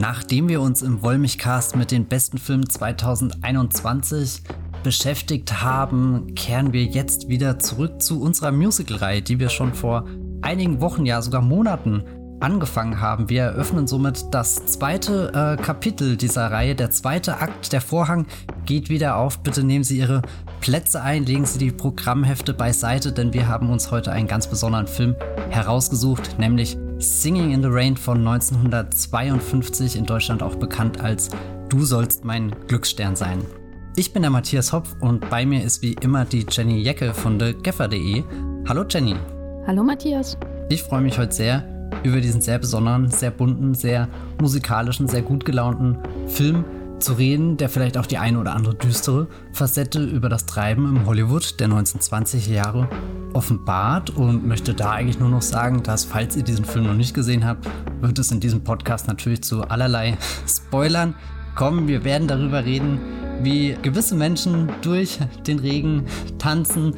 Nachdem wir uns im Wollmich-Cast mit den besten Filmen 2021 beschäftigt haben, kehren wir jetzt wieder zurück zu unserer Musical-Reihe, die wir schon vor einigen Wochen, ja sogar Monaten angefangen haben. Wir eröffnen somit das zweite äh, Kapitel dieser Reihe, der zweite Akt. Der Vorhang geht wieder auf. Bitte nehmen Sie Ihre Plätze ein, legen Sie die Programmhefte beiseite, denn wir haben uns heute einen ganz besonderen Film herausgesucht, nämlich Singing in the Rain von 1952, in Deutschland auch bekannt als Du sollst mein Glücksstern sein. Ich bin der Matthias Hopf und bei mir ist wie immer die Jenny Jecke von thegeffer.de. Hallo Jenny. Hallo Matthias. Ich freue mich heute sehr über diesen sehr besonderen, sehr bunten, sehr musikalischen, sehr gut gelaunten Film zu reden, der vielleicht auch die eine oder andere düstere Facette über das Treiben im Hollywood der 1920er Jahre offenbart und möchte da eigentlich nur noch sagen, dass falls ihr diesen Film noch nicht gesehen habt, wird es in diesem Podcast natürlich zu allerlei Spoilern kommen. Wir werden darüber reden, wie gewisse Menschen durch den Regen tanzen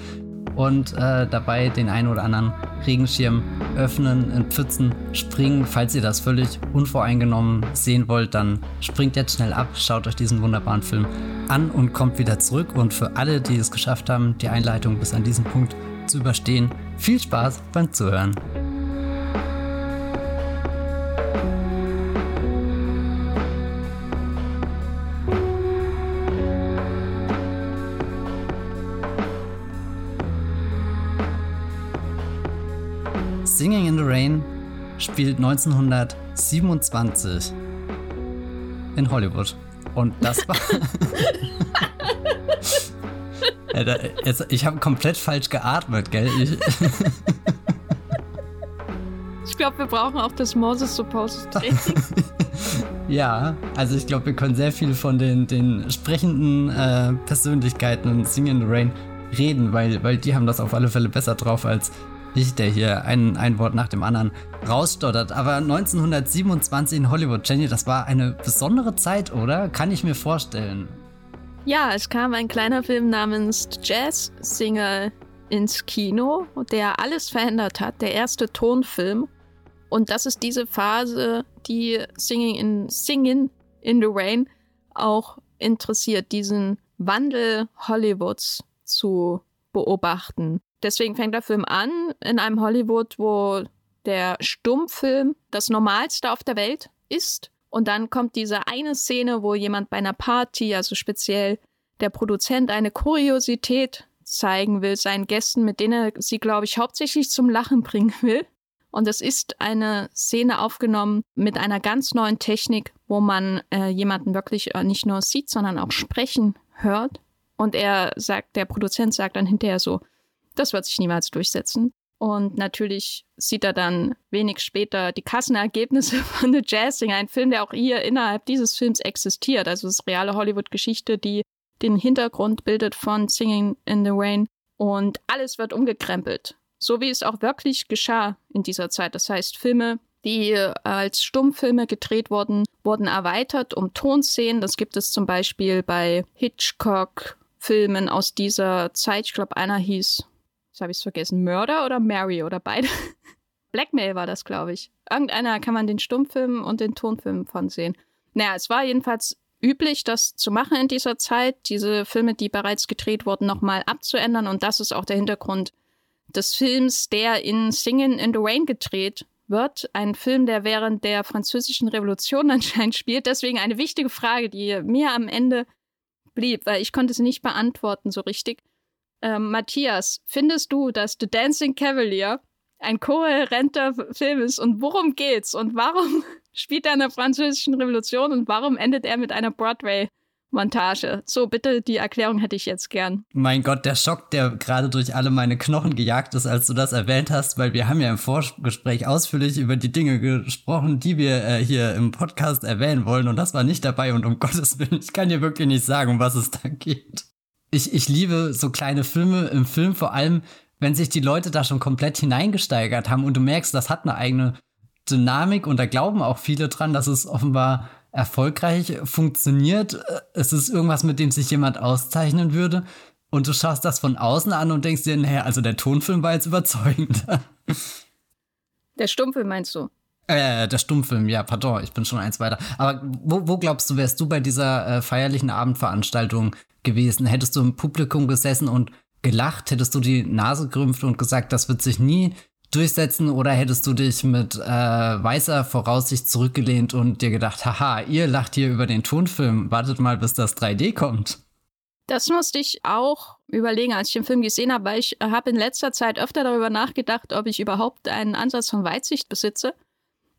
und äh, dabei den einen oder anderen Regenschirm öffnen, in Pfützen springen. Falls ihr das völlig unvoreingenommen sehen wollt, dann springt jetzt schnell ab, schaut euch diesen wunderbaren Film an und kommt wieder zurück. Und für alle, die es geschafft haben, die Einleitung bis an diesen Punkt zu überstehen, viel Spaß beim Zuhören. Singing in the Rain spielt 1927 in Hollywood. Und das war. ich habe komplett falsch geatmet, gell? Ich, ich glaube, wir brauchen auch das Moses Suppose ja, also ich glaube, wir können sehr viel von den, den sprechenden äh, Persönlichkeiten in Singing in the Rain reden, weil, weil die haben das auf alle Fälle besser drauf als ich, der hier ein, ein Wort nach dem anderen rausstottert. Aber 1927 in Hollywood, Jenny, das war eine besondere Zeit, oder? Kann ich mir vorstellen. Ja, es kam ein kleiner Film namens Jazz Singer ins Kino, der alles verändert hat, der erste Tonfilm. Und das ist diese Phase, die Singing in, Singing in the Rain auch interessiert, diesen Wandel Hollywoods zu beobachten. Deswegen fängt der Film an in einem Hollywood, wo der Stummfilm das Normalste auf der Welt ist. Und dann kommt diese eine Szene, wo jemand bei einer Party, also speziell der Produzent, eine Kuriosität zeigen will seinen Gästen, mit denen er sie, glaube ich, hauptsächlich zum Lachen bringen will. Und es ist eine Szene aufgenommen mit einer ganz neuen Technik, wo man äh, jemanden wirklich äh, nicht nur sieht, sondern auch sprechen hört. Und er sagt, der Produzent sagt dann hinterher so, das wird sich niemals durchsetzen. Und natürlich sieht er dann wenig später die Kassenergebnisse von The Jazz Singer, ein Film, der auch hier innerhalb dieses Films existiert. Also es ist reale Hollywood-Geschichte, die den Hintergrund bildet von Singing in the Rain. Und alles wird umgekrempelt. So wie es auch wirklich geschah in dieser Zeit. Das heißt, Filme, die als Stummfilme gedreht wurden, wurden erweitert um Tonszenen. Das gibt es zum Beispiel bei Hitchcock-Filmen aus dieser Zeit. Ich glaube, einer hieß Jetzt habe ich es vergessen. Mörder oder Mary oder beide? Blackmail war das, glaube ich. Irgendeiner kann man den Stummfilm und den Tonfilm von sehen. Naja, es war jedenfalls üblich, das zu machen in dieser Zeit, diese Filme, die bereits gedreht wurden, nochmal abzuändern. Und das ist auch der Hintergrund des Films, der in Singing in the Rain gedreht wird. Ein Film, der während der Französischen Revolution anscheinend spielt. Deswegen eine wichtige Frage, die mir am Ende blieb, weil ich konnte sie nicht beantworten so richtig. Ähm, Matthias, findest du, dass The Dancing Cavalier ein kohärenter Film ist und worum geht's und warum spielt er in der französischen Revolution und warum endet er mit einer Broadway Montage. So, bitte, die Erklärung hätte ich jetzt gern. Mein Gott, der Schock, der gerade durch alle meine Knochen gejagt ist, als du das erwähnt hast, weil wir haben ja im Vorgespräch ausführlich über die Dinge gesprochen, die wir äh, hier im Podcast erwähnen wollen. Und das war nicht dabei. Und um Gottes Willen, ich kann dir wirklich nicht sagen, um was es da geht. Ich, ich liebe so kleine Filme im Film, vor allem, wenn sich die Leute da schon komplett hineingesteigert haben. Und du merkst, das hat eine eigene Dynamik. Und da glauben auch viele dran, dass es offenbar erfolgreich funktioniert. Es ist irgendwas, mit dem sich jemand auszeichnen würde. Und du schaust das von außen an und denkst dir, naja, also der Tonfilm war jetzt überzeugend. Der Stummfilm meinst du? Äh, der Stummfilm, ja, pardon, ich bin schon eins weiter. Aber wo, wo glaubst du, wärst du bei dieser äh, feierlichen Abendveranstaltung gewesen? Hättest du im Publikum gesessen und gelacht? Hättest du die Nase gerümpft und gesagt, das wird sich nie durchsetzen? Oder hättest du dich mit äh, weißer Voraussicht zurückgelehnt und dir gedacht, haha, ihr lacht hier über den Tonfilm, wartet mal, bis das 3D kommt? Das musste ich auch überlegen, als ich den Film gesehen habe, weil ich habe in letzter Zeit öfter darüber nachgedacht, ob ich überhaupt einen Ansatz von Weitsicht besitze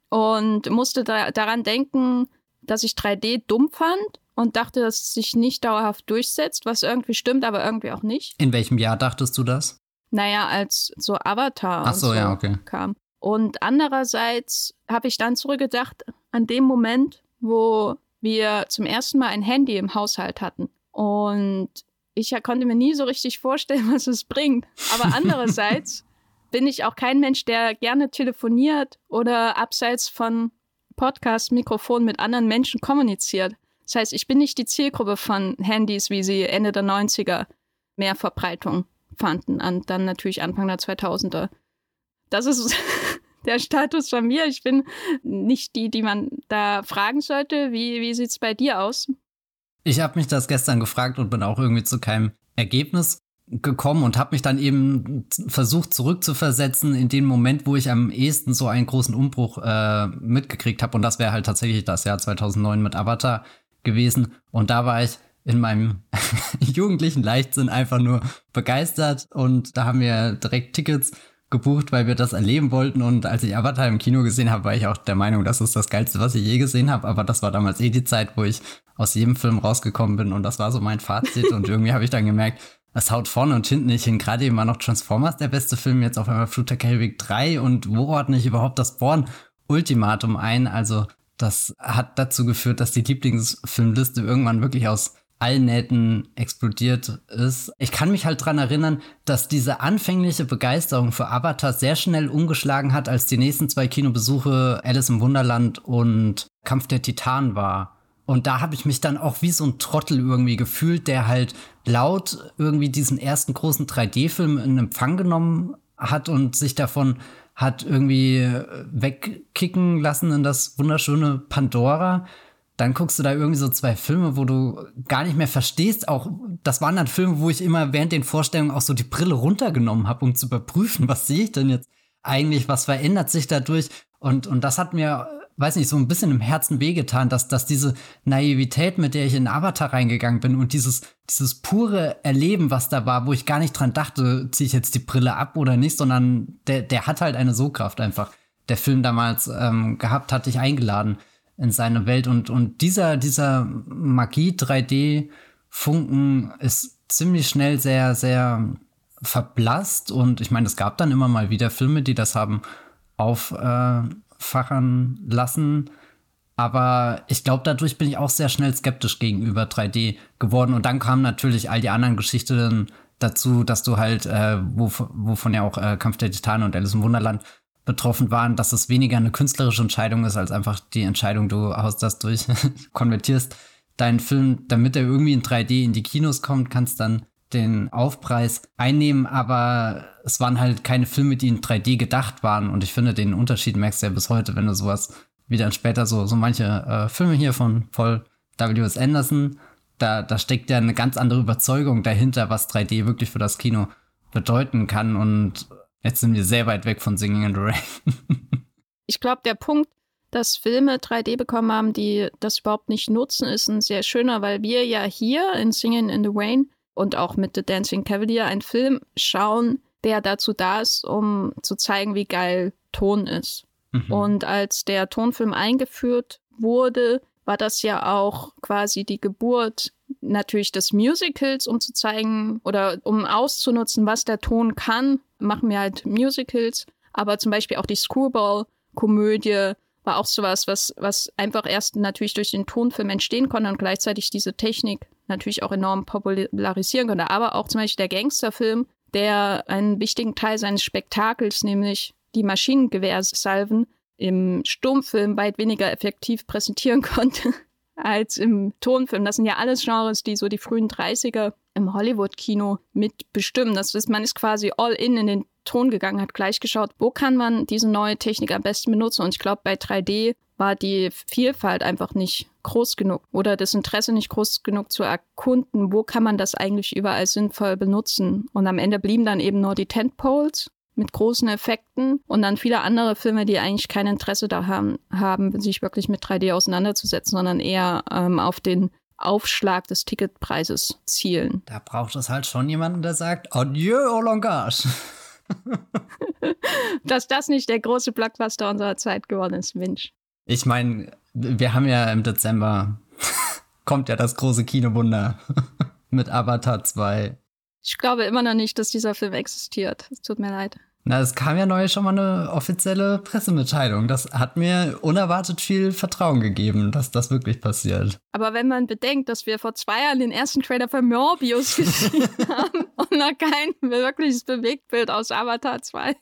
und musste da, daran denken, dass ich 3D dumm fand und dachte, dass es sich nicht dauerhaft durchsetzt, was irgendwie stimmt, aber irgendwie auch nicht. In welchem Jahr dachtest du das? Naja, als so Avatar Ach so, so ja, okay. kam. Und andererseits habe ich dann zurückgedacht an dem Moment, wo wir zum ersten Mal ein Handy im Haushalt hatten. Und ich konnte mir nie so richtig vorstellen, was es bringt. Aber andererseits bin ich auch kein Mensch, der gerne telefoniert oder abseits von Podcast-Mikrofon mit anderen Menschen kommuniziert. Das heißt, ich bin nicht die Zielgruppe von Handys, wie sie Ende der 90er mehr Verbreitung fanden, und dann natürlich Anfang der 2000er. Das ist der Status von mir. Ich bin nicht die, die man da fragen sollte. Wie, wie sieht es bei dir aus? Ich habe mich das gestern gefragt und bin auch irgendwie zu keinem Ergebnis gekommen und habe mich dann eben versucht zurückzuversetzen in den Moment, wo ich am ehesten so einen großen Umbruch äh, mitgekriegt habe. Und das wäre halt tatsächlich das Jahr 2009 mit Avatar gewesen. Und da war ich in meinem jugendlichen Leichtsinn einfach nur begeistert. Und da haben wir direkt Tickets gebucht, weil wir das erleben wollten. Und als ich Avatar im Kino gesehen habe, war ich auch der Meinung, das ist das Geilste, was ich je gesehen habe. Aber das war damals eh die Zeit, wo ich aus jedem Film rausgekommen bin. Und das war so mein Fazit. und irgendwie habe ich dann gemerkt, es haut vorne und hinten nicht hin. Gerade eben war noch Transformers der beste Film, jetzt auf einmal Fluter Caribbean 3 und wo ordne ich überhaupt das Born Ultimatum ein? Also das hat dazu geführt, dass die Lieblingsfilmliste irgendwann wirklich aus allen Nähten explodiert ist. Ich kann mich halt dran erinnern, dass diese anfängliche Begeisterung für Avatar sehr schnell umgeschlagen hat, als die nächsten zwei Kinobesuche Alice im Wunderland und Kampf der Titanen war. Und da habe ich mich dann auch wie so ein Trottel irgendwie gefühlt, der halt laut irgendwie diesen ersten großen 3D-Film in Empfang genommen hat und sich davon hat irgendwie wegkicken lassen in das wunderschöne Pandora. Dann guckst du da irgendwie so zwei Filme, wo du gar nicht mehr verstehst. Auch das waren dann Filme, wo ich immer während den Vorstellungen auch so die Brille runtergenommen habe, um zu überprüfen, was sehe ich denn jetzt eigentlich, was verändert sich dadurch. Und, und das hat mir weiß nicht, so ein bisschen im Herzen wehgetan, dass, dass diese Naivität, mit der ich in Avatar reingegangen bin und dieses, dieses pure Erleben, was da war, wo ich gar nicht dran dachte, ziehe ich jetzt die Brille ab oder nicht, sondern der, der hat halt eine So-Kraft einfach. Der Film damals ähm, gehabt, hat dich eingeladen in seine Welt und, und dieser, dieser Magie 3D Funken ist ziemlich schnell sehr, sehr verblasst und ich meine, es gab dann immer mal wieder Filme, die das haben auf, äh, lassen. Aber ich glaube, dadurch bin ich auch sehr schnell skeptisch gegenüber 3D geworden. Und dann kamen natürlich all die anderen Geschichten dazu, dass du halt, äh, wovon ja auch äh, Kampf der Titanen und Alice im Wunderland betroffen waren, dass es weniger eine künstlerische Entscheidung ist, als einfach die Entscheidung, du haust das durch, konvertierst deinen Film, damit er irgendwie in 3D in die Kinos kommt, kannst dann den Aufpreis einnehmen, aber es waren halt keine Filme, die in 3D gedacht waren. Und ich finde, den Unterschied merkst du ja bis heute, wenn du sowas wie dann später so, so manche äh, Filme hier von Paul W.S. Anderson, da, da steckt ja eine ganz andere Überzeugung dahinter, was 3D wirklich für das Kino bedeuten kann. Und jetzt sind wir sehr weit weg von Singing in the Rain. ich glaube, der Punkt, dass Filme 3D bekommen haben, die das überhaupt nicht nutzen, ist ein sehr schöner, weil wir ja hier in Singing in the Rain und auch mit The Dancing Cavalier einen Film schauen, der dazu da ist, um zu zeigen, wie geil Ton ist. Mhm. Und als der Tonfilm eingeführt wurde, war das ja auch quasi die Geburt natürlich des Musicals, um zu zeigen oder um auszunutzen, was der Ton kann, machen wir halt Musicals. Aber zum Beispiel auch die Screwball-Komödie war auch sowas, was, was einfach erst natürlich durch den Tonfilm entstehen konnte und gleichzeitig diese Technik natürlich auch enorm popularisieren konnte. Aber auch zum Beispiel der Gangsterfilm, der einen wichtigen Teil seines Spektakels, nämlich die Maschinengewehrsalven, im Stummfilm weit weniger effektiv präsentieren konnte als im Tonfilm. Das sind ja alles Genres, die so die frühen 30er im Hollywood-Kino mitbestimmen. Das ist, man ist quasi all in in den Ton gegangen, hat gleich geschaut, wo kann man diese neue Technik am besten benutzen. Und ich glaube, bei 3D war die Vielfalt einfach nicht groß genug oder das Interesse nicht groß genug zu erkunden, wo kann man das eigentlich überall sinnvoll benutzen. Und am Ende blieben dann eben nur die Tentpoles mit großen Effekten und dann viele andere Filme, die eigentlich kein Interesse da haben, haben sich wirklich mit 3D auseinanderzusetzen, sondern eher ähm, auf den Aufschlag des Ticketpreises zielen. Da braucht es halt schon jemanden, der sagt, adieu au langage. Dass das nicht der große Blockbuster unserer Zeit geworden ist, Mensch. Ich meine, wir haben ja im Dezember, kommt ja das große Kinowunder mit Avatar 2. Ich glaube immer noch nicht, dass dieser Film existiert. Es tut mir leid. Na, es kam ja neu schon mal eine offizielle Pressemitteilung. Das hat mir unerwartet viel Vertrauen gegeben, dass das wirklich passiert. Aber wenn man bedenkt, dass wir vor zwei Jahren den ersten Trailer für Morbius gesehen haben und noch kein wirkliches Bewegtbild aus Avatar 2.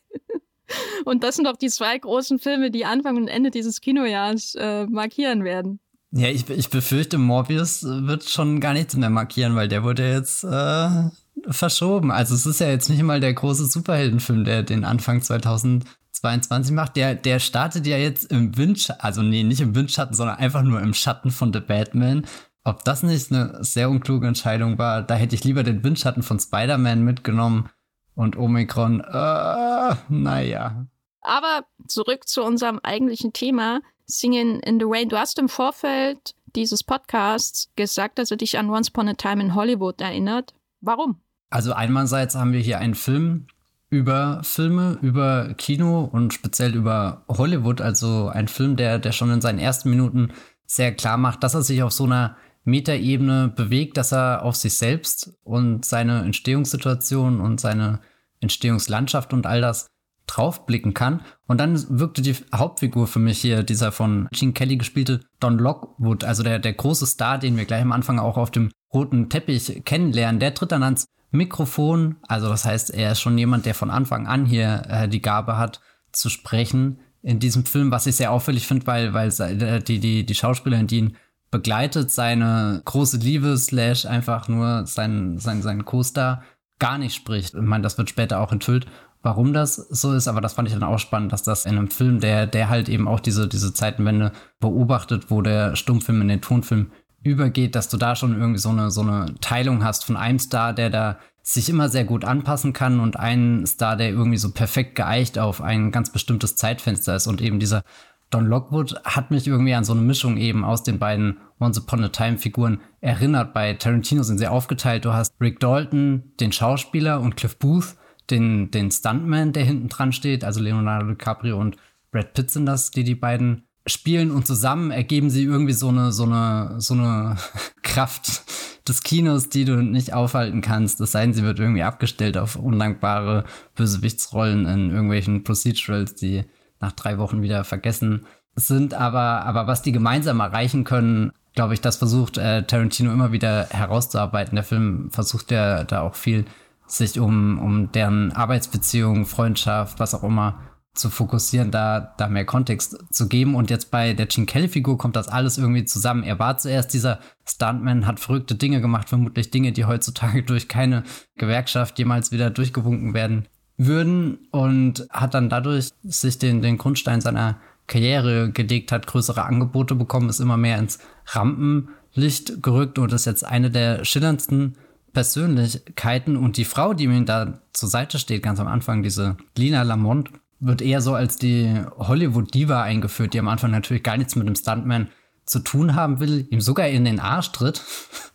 Und das sind doch die zwei großen Filme, die Anfang und Ende dieses Kinojahres äh, markieren werden. Ja, ich, ich befürchte, Morbius wird schon gar nichts mehr markieren, weil der wurde jetzt äh, verschoben. Also es ist ja jetzt nicht mal der große Superheldenfilm, der den Anfang 2022 macht. Der, der startet ja jetzt im Windschatten, also nee, nicht im Windschatten, sondern einfach nur im Schatten von The Batman. Ob das nicht eine sehr unkluge Entscheidung war, da hätte ich lieber den Windschatten von Spider-Man mitgenommen und Omikron, äh, naja. Aber zurück zu unserem eigentlichen Thema. Singing in the Rain. Du hast im Vorfeld dieses Podcasts gesagt, dass er dich an Once Upon a Time in Hollywood erinnert. Warum? Also einerseits haben wir hier einen Film über Filme, über Kino und speziell über Hollywood. Also ein Film, der, der schon in seinen ersten Minuten sehr klar macht, dass er sich auf so einer Metaebene bewegt, dass er auf sich selbst und seine Entstehungssituation und seine Entstehungslandschaft und all das draufblicken kann. Und dann wirkte die Hauptfigur für mich hier, dieser von Gene Kelly gespielte Don Lockwood, also der, der große Star, den wir gleich am Anfang auch auf dem roten Teppich kennenlernen, der tritt dann ans Mikrofon. Also das heißt, er ist schon jemand, der von Anfang an hier äh, die Gabe hat zu sprechen in diesem Film, was ich sehr auffällig finde, weil, weil die, die, die Schauspielerin, die ihn begleitet, seine große Liebe slash einfach nur sein, sein, sein Co-Star gar nicht spricht. Ich meine, das wird später auch enthüllt warum das so ist, aber das fand ich dann auch spannend, dass das in einem Film, der, der halt eben auch diese, diese Zeitenwende beobachtet, wo der Stummfilm in den Tonfilm übergeht, dass du da schon irgendwie so eine, so eine Teilung hast von einem Star, der da sich immer sehr gut anpassen kann und einen Star, der irgendwie so perfekt geeicht auf ein ganz bestimmtes Zeitfenster ist und eben dieser Don Lockwood hat mich irgendwie an so eine Mischung eben aus den beiden Once Upon a Time Figuren erinnert. Bei Tarantino sind sie aufgeteilt. Du hast Rick Dalton, den Schauspieler und Cliff Booth, den, den Stuntman, der hinten dran steht, also Leonardo DiCaprio und Brad Pitt sind das, die die beiden spielen und zusammen ergeben sie irgendwie so eine, so eine, so eine Kraft des Kinos, die du nicht aufhalten kannst. Das denn, sie wird irgendwie abgestellt auf undankbare Bösewichtsrollen in irgendwelchen Procedurals, die nach drei Wochen wieder vergessen sind. Aber, aber was die gemeinsam erreichen können, glaube ich, das versucht äh, Tarantino immer wieder herauszuarbeiten. Der Film versucht ja da auch viel sich um, um deren Arbeitsbeziehungen, Freundschaft, was auch immer zu fokussieren, da, da mehr Kontext zu geben. Und jetzt bei der Gene Kelly-Figur kommt das alles irgendwie zusammen. Er war zuerst dieser Stuntman, hat verrückte Dinge gemacht, vermutlich Dinge, die heutzutage durch keine Gewerkschaft jemals wieder durchgewunken werden würden und hat dann dadurch sich den, den Grundstein seiner Karriere gelegt, hat größere Angebote bekommen, ist immer mehr ins Rampenlicht gerückt und ist jetzt eine der schillerndsten Persönlichkeiten und die Frau, die mir da zur Seite steht, ganz am Anfang, diese Lina Lamont, wird eher so als die Hollywood-Diva eingeführt, die am Anfang natürlich gar nichts mit dem Stuntman zu tun haben will, ihm sogar in den Arsch tritt.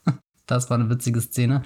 das war eine witzige Szene.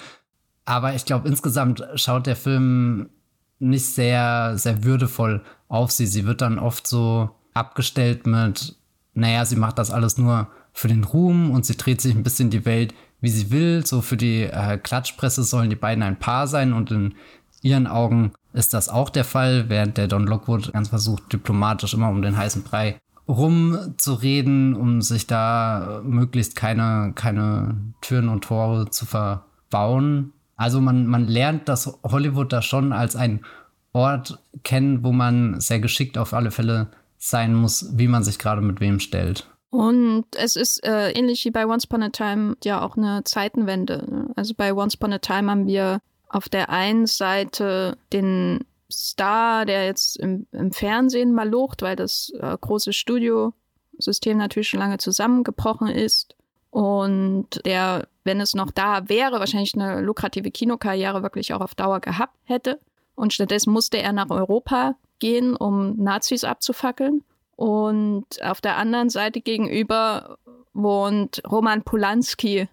Aber ich glaube, insgesamt schaut der Film nicht sehr, sehr würdevoll auf sie. Sie wird dann oft so abgestellt mit, naja, sie macht das alles nur für den Ruhm und sie dreht sich ein bisschen die Welt wie sie will. So für die äh, Klatschpresse sollen die beiden ein Paar sein und in ihren Augen ist das auch der Fall, während der Don Lockwood ganz versucht, diplomatisch immer um den heißen Brei rumzureden, um sich da möglichst keine, keine Türen und Tore zu verbauen. Also man, man lernt das Hollywood da schon als ein Ort kennen, wo man sehr geschickt auf alle Fälle sein muss, wie man sich gerade mit wem stellt. Und es ist äh, ähnlich wie bei Once Upon a Time ja auch eine Zeitenwende. Ne? Also bei Once Upon a Time haben wir auf der einen Seite den Star, der jetzt im, im Fernsehen mal locht, weil das äh, große Studiosystem natürlich schon lange zusammengebrochen ist. Und der, wenn es noch da wäre, wahrscheinlich eine lukrative Kinokarriere wirklich auch auf Dauer gehabt hätte. Und stattdessen musste er nach Europa gehen, um Nazis abzufackeln. Und auf der anderen Seite gegenüber wohnt Roman Polanski.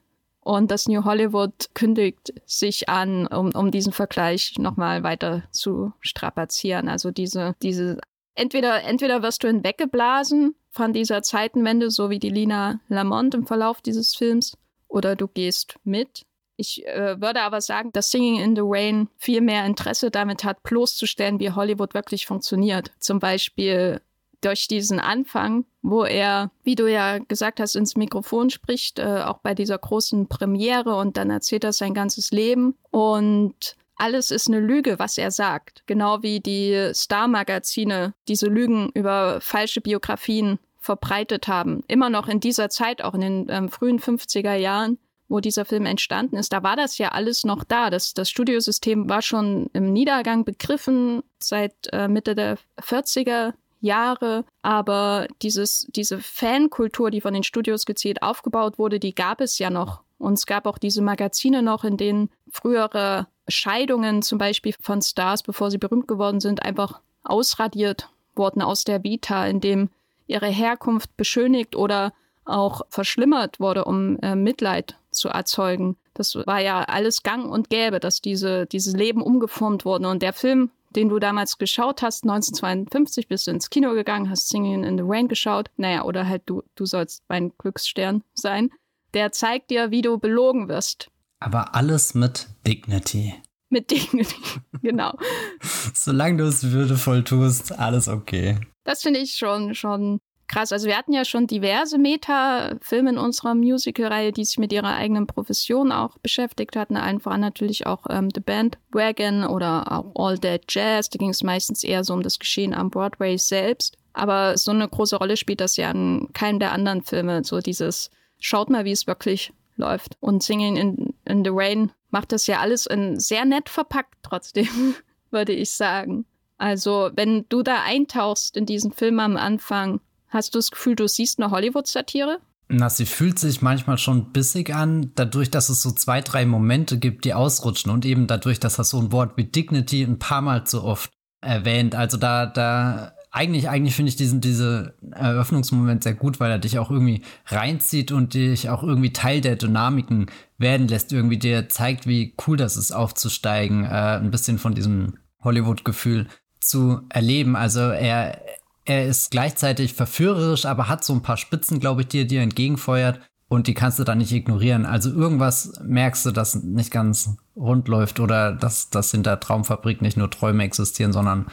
Und das New Hollywood kündigt sich an, um, um diesen Vergleich nochmal weiter zu strapazieren. Also diese, diese, entweder, entweder wirst du hinweggeblasen von dieser Zeitenwende, so wie die Lina Lamont im Verlauf dieses Films, oder du gehst mit. Ich äh, würde aber sagen, dass Singing in the Rain viel mehr Interesse damit hat, bloßzustellen, wie Hollywood wirklich funktioniert. Zum Beispiel durch diesen Anfang, wo er, wie du ja gesagt hast, ins Mikrofon spricht, äh, auch bei dieser großen Premiere und dann erzählt er sein ganzes Leben und alles ist eine Lüge, was er sagt. Genau wie die Star-Magazine diese Lügen über falsche Biografien verbreitet haben. Immer noch in dieser Zeit, auch in den ähm, frühen 50er Jahren, wo dieser Film entstanden ist, da war das ja alles noch da. Das, das Studiosystem war schon im Niedergang begriffen seit äh, Mitte der 40er Jahre, aber dieses, diese Fankultur, die von den Studios gezielt aufgebaut wurde, die gab es ja noch. Und es gab auch diese Magazine noch, in denen frühere Scheidungen zum Beispiel von Stars, bevor sie berühmt geworden sind, einfach ausradiert wurden aus der Vita, in dem ihre Herkunft beschönigt oder auch verschlimmert wurde, um äh, Mitleid zu erzeugen. Das war ja alles gang und gäbe, dass diese, dieses Leben umgeformt wurde. Und der Film den du damals geschaut hast, 1952 bist du ins Kino gegangen, hast Singing in the Rain geschaut, naja, oder halt du, du sollst mein Glücksstern sein, der zeigt dir, wie du belogen wirst. Aber alles mit Dignity. Mit Dignity, genau. Solange du es würdevoll tust, alles okay. Das finde ich schon, schon krass. Also wir hatten ja schon diverse Meta-Filme in unserer Musical-Reihe, die sich mit ihrer eigenen Profession auch beschäftigt hatten. Allen voran natürlich auch ähm, The Bandwagon oder auch All Dead Jazz. Da ging es meistens eher so um das Geschehen am Broadway selbst. Aber so eine große Rolle spielt das ja in keinem der anderen Filme. So dieses, schaut mal, wie es wirklich läuft. Und Singing in, in the Rain macht das ja alles in sehr nett verpackt trotzdem, würde ich sagen. Also, wenn du da eintauchst in diesen Film am Anfang, Hast du das Gefühl, du siehst eine Hollywood-Satire? Na, sie fühlt sich manchmal schon bissig an, dadurch, dass es so zwei, drei Momente gibt, die ausrutschen und eben dadurch, dass das so ein Wort wie Dignity ein paar Mal zu oft erwähnt. Also da, da, eigentlich, eigentlich finde ich diesen, diese Eröffnungsmoment sehr gut, weil er dich auch irgendwie reinzieht und dich auch irgendwie Teil der Dynamiken werden lässt, irgendwie dir zeigt, wie cool das ist, aufzusteigen, äh, ein bisschen von diesem Hollywood-Gefühl zu erleben. Also er, er ist gleichzeitig verführerisch, aber hat so ein paar Spitzen, glaube ich, die er dir entgegenfeuert und die kannst du dann nicht ignorieren. Also irgendwas merkst du, dass nicht ganz rund läuft oder dass, dass hinter Traumfabrik nicht nur Träume existieren, sondern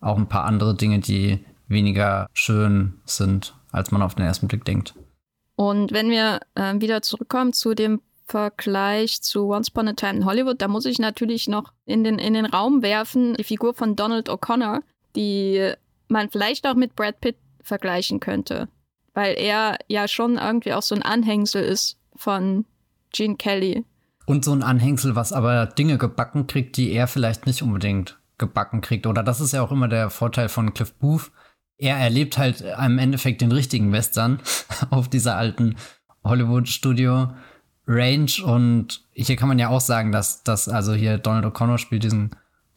auch ein paar andere Dinge, die weniger schön sind, als man auf den ersten Blick denkt. Und wenn wir äh, wieder zurückkommen zu dem Vergleich zu Once Upon a Time in Hollywood, da muss ich natürlich noch in den, in den Raum werfen, die Figur von Donald O'Connor, die man vielleicht auch mit Brad Pitt vergleichen könnte. Weil er ja schon irgendwie auch so ein Anhängsel ist von Gene Kelly. Und so ein Anhängsel, was aber Dinge gebacken kriegt, die er vielleicht nicht unbedingt gebacken kriegt. Oder das ist ja auch immer der Vorteil von Cliff Booth. Er erlebt halt im Endeffekt den richtigen Western auf dieser alten Hollywood-Studio. Range und hier kann man ja auch sagen, dass, dass also hier Donald O'Connor spielt diesen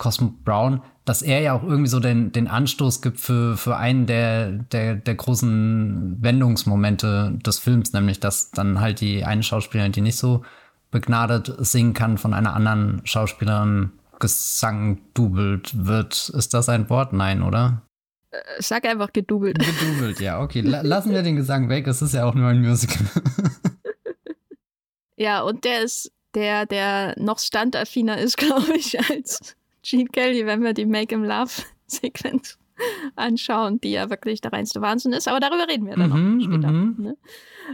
Cosmo Brown, dass er ja auch irgendwie so den, den Anstoß gibt für, für einen der, der, der großen Wendungsmomente des Films, nämlich dass dann halt die eine Schauspielerin, die nicht so begnadet singen kann, von einer anderen Schauspielerin Gesang dubelt wird. Ist das ein Wort? Nein, oder? Äh, sag einfach gedubelt. Gedubelt, ja, okay. lassen wir den Gesang weg, es ist ja auch nur ein Musical. ja, und der ist der, der noch standaffiner ist, glaube ich, als Gene Kelly, wenn wir die Make him Love Sequenz anschauen, die ja wirklich der reinste Wahnsinn ist. Aber darüber reden wir dann mhm, noch später. Mhm. Ne?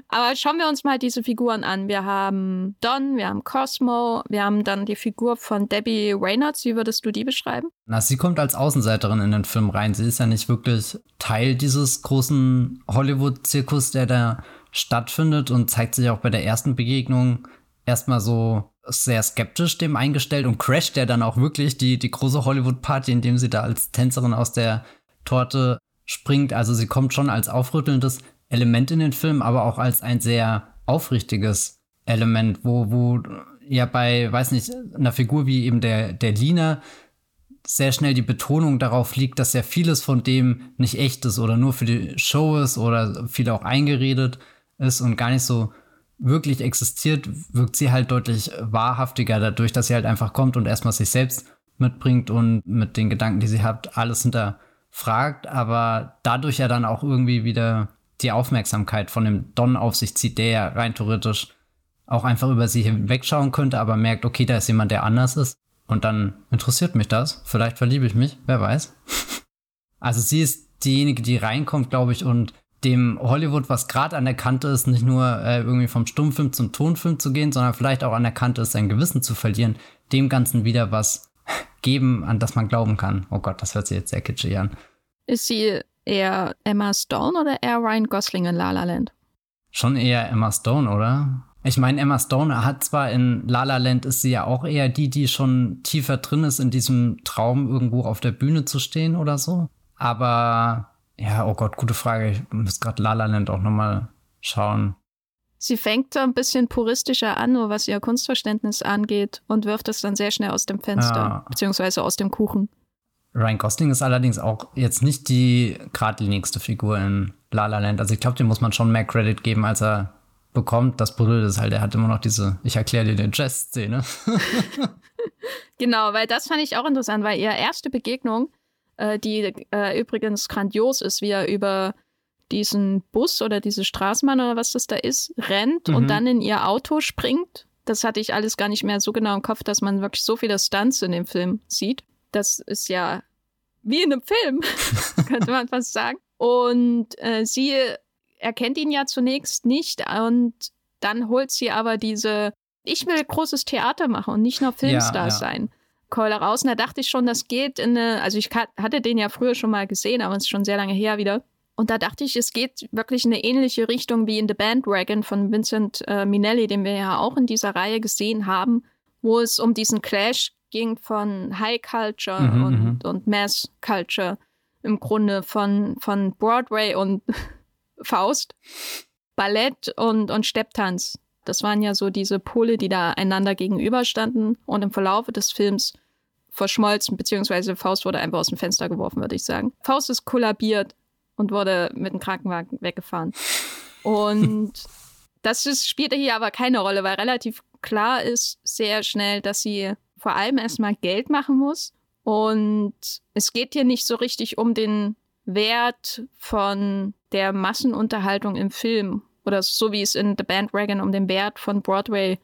Aber schauen wir uns mal diese Figuren an. Wir haben Don, wir haben Cosmo, wir haben dann die Figur von Debbie Reynolds. Wie würdest du die beschreiben? Na, sie kommt als Außenseiterin in den Film rein. Sie ist ja nicht wirklich Teil dieses großen Hollywood-Zirkus, der da stattfindet und zeigt sich auch bei der ersten Begegnung erstmal so sehr skeptisch dem eingestellt und crasht ja dann auch wirklich die, die große Hollywood-Party, indem sie da als Tänzerin aus der Torte springt. Also sie kommt schon als aufrüttelndes Element in den Film, aber auch als ein sehr aufrichtiges Element, wo, wo ja bei, weiß nicht, einer Figur wie eben der, der Lina sehr schnell die Betonung darauf liegt, dass ja vieles von dem nicht echt ist oder nur für die Show ist oder viel auch eingeredet ist und gar nicht so wirklich existiert, wirkt sie halt deutlich wahrhaftiger dadurch, dass sie halt einfach kommt und erstmal sich selbst mitbringt und mit den Gedanken, die sie hat, alles hinterfragt, aber dadurch ja dann auch irgendwie wieder die Aufmerksamkeit von dem Don auf sich zieht, der ja rein theoretisch auch einfach über sie hinwegschauen könnte, aber merkt, okay, da ist jemand, der anders ist. Und dann interessiert mich das. Vielleicht verliebe ich mich, wer weiß. also sie ist diejenige, die reinkommt, glaube ich, und dem Hollywood, was gerade an der Kante ist, nicht nur äh, irgendwie vom Stummfilm zum Tonfilm zu gehen, sondern vielleicht auch an der Kante ist, sein Gewissen zu verlieren, dem Ganzen wieder was geben, an das man glauben kann. Oh Gott, das hört sich jetzt sehr kitschig an. Ist sie eher Emma Stone oder eher Ryan Gosling in La La Land? Schon eher Emma Stone, oder? Ich meine, Emma Stone hat zwar in La La Land ist sie ja auch eher die, die schon tiefer drin ist in diesem Traum, irgendwo auf der Bühne zu stehen oder so. Aber ja, oh Gott, gute Frage. Ich muss gerade La La Land auch nochmal schauen. Sie fängt da ein bisschen puristischer an, nur was ihr Kunstverständnis angeht, und wirft es dann sehr schnell aus dem Fenster, ja. beziehungsweise aus dem Kuchen. Ryan Gosling ist allerdings auch jetzt nicht die geradlinigste Figur in La La Land. Also ich glaube, dem muss man schon mehr Credit geben, als er bekommt. Das Blöde ist halt, er hat immer noch diese, ich erkläre dir den Jazz-Szene. genau, weil das fand ich auch interessant, weil ihre erste Begegnung, äh, die äh, übrigens grandios ist, wie er über diesen Bus oder diese Straßenbahn oder was das da ist, rennt mhm. und dann in ihr Auto springt. Das hatte ich alles gar nicht mehr so genau im Kopf, dass man wirklich so viele Stunts in dem Film sieht. Das ist ja wie in einem Film, könnte man fast sagen. Und äh, sie erkennt ihn ja zunächst nicht und dann holt sie aber diese, ich will großes Theater machen und nicht nur Filmstar ja, ja. sein. Keule raus. Und da dachte ich schon, das geht in eine, also ich hatte den ja früher schon mal gesehen, aber es ist schon sehr lange her wieder. Und da dachte ich, es geht wirklich in eine ähnliche Richtung wie in The Bandwagon von Vincent äh, Minelli, den wir ja auch in dieser Reihe gesehen haben, wo es um diesen Clash ging von High Culture mhm, und, mhm. und Mass Culture im Grunde von, von Broadway und Faust, Ballett und, und Stepptanz. Das waren ja so diese Pole, die da einander gegenüberstanden und im Verlaufe des Films verschmolzen, beziehungsweise Faust wurde einfach aus dem Fenster geworfen, würde ich sagen. Faust ist kollabiert und wurde mit dem Krankenwagen weggefahren. Und das ist, spielte hier aber keine Rolle, weil relativ klar ist sehr schnell, dass sie vor allem erstmal Geld machen muss. Und es geht hier nicht so richtig um den Wert von der Massenunterhaltung im Film oder so wie es in The Bandwagon um den Wert von Broadway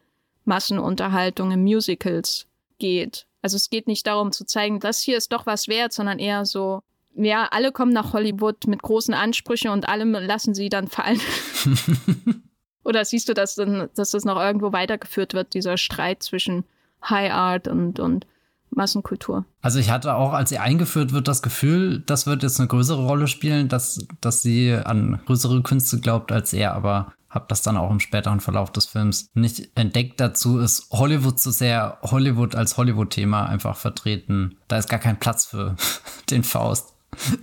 Massenunterhaltung im Musicals geht. Also es geht nicht darum zu zeigen, das hier ist doch was wert, sondern eher so, ja, alle kommen nach Hollywood mit großen Ansprüchen und allem lassen sie dann fallen. Oder siehst du, dass, dann, dass das noch irgendwo weitergeführt wird, dieser Streit zwischen High Art und, und Massenkultur. Also ich hatte auch, als sie eingeführt wird, das Gefühl, das wird jetzt eine größere Rolle spielen, dass, dass sie an größere Künste glaubt als er, aber habe das dann auch im späteren Verlauf des Films nicht entdeckt. Dazu ist Hollywood zu sehr Hollywood als Hollywood-Thema einfach vertreten. Da ist gar kein Platz für den Faust.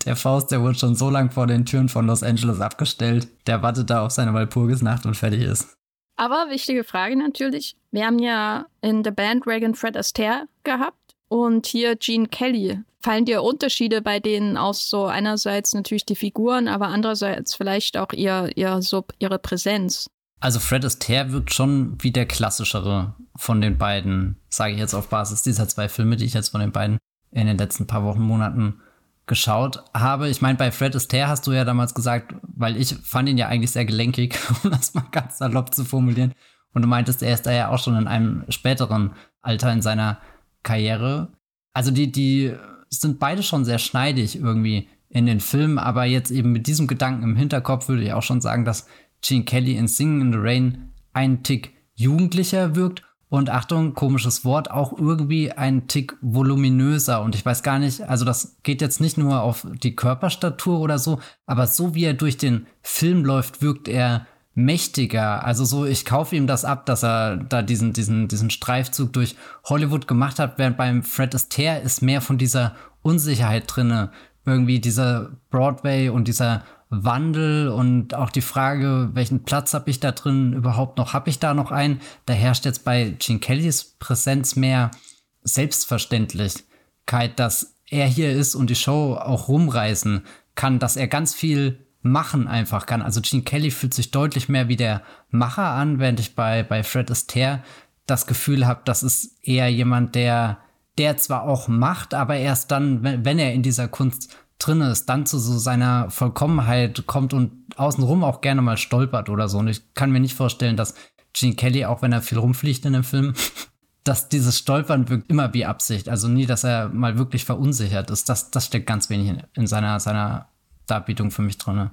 Der Faust, der wurde schon so lang vor den Türen von Los Angeles abgestellt. Der wartet da auf seine Walpurgisnacht und fertig ist. Aber wichtige Frage natürlich. Wir haben ja in der Bandwagon Fred Astaire gehabt und hier Gene Kelly. Fallen dir Unterschiede bei denen aus so einerseits natürlich die Figuren, aber andererseits vielleicht auch ihr, ihr so ihre Präsenz? Also Fred Astaire wirkt schon wie der klassischere von den beiden, sage ich jetzt auf Basis dieser zwei Filme, die ich jetzt von den beiden in den letzten paar Wochen, Monaten geschaut habe. Ich meine, bei Fred Astaire hast du ja damals gesagt, weil ich fand ihn ja eigentlich sehr gelenkig, um das mal ganz salopp zu formulieren. Und du meintest, er ist da ja auch schon in einem späteren Alter in seiner Karriere. Also die, die sind beide schon sehr schneidig irgendwie in den Filmen, aber jetzt eben mit diesem Gedanken im Hinterkopf würde ich auch schon sagen, dass Gene Kelly in Singing in the Rain einen Tick jugendlicher wirkt und Achtung, komisches Wort, auch irgendwie einen Tick voluminöser. Und ich weiß gar nicht, also das geht jetzt nicht nur auf die Körperstatur oder so, aber so wie er durch den Film läuft, wirkt er mächtiger. Also so, ich kaufe ihm das ab, dass er da diesen, diesen, diesen Streifzug durch Hollywood gemacht hat, während beim Fred Astaire ist mehr von dieser Unsicherheit drinne. Irgendwie dieser Broadway und dieser Wandel und auch die Frage, welchen Platz habe ich da drin überhaupt noch? Habe ich da noch einen? Da herrscht jetzt bei Gene Kellys Präsenz mehr Selbstverständlichkeit, dass er hier ist und die Show auch rumreißen kann, dass er ganz viel machen einfach kann. Also Gene Kelly fühlt sich deutlich mehr wie der Macher an, während ich bei, bei Fred Astaire das Gefühl habe, das ist eher jemand, der, der zwar auch macht, aber erst dann, wenn, wenn er in dieser Kunst drin ist, dann zu so seiner Vollkommenheit kommt und außenrum auch gerne mal stolpert oder so. Und ich kann mir nicht vorstellen, dass Gene Kelly, auch wenn er viel rumfliegt in dem Film, dass dieses Stolpern wirkt immer wie Absicht. Also nie, dass er mal wirklich verunsichert ist. Das, das steckt ganz wenig in, in seiner, seiner Darbietung für mich drin.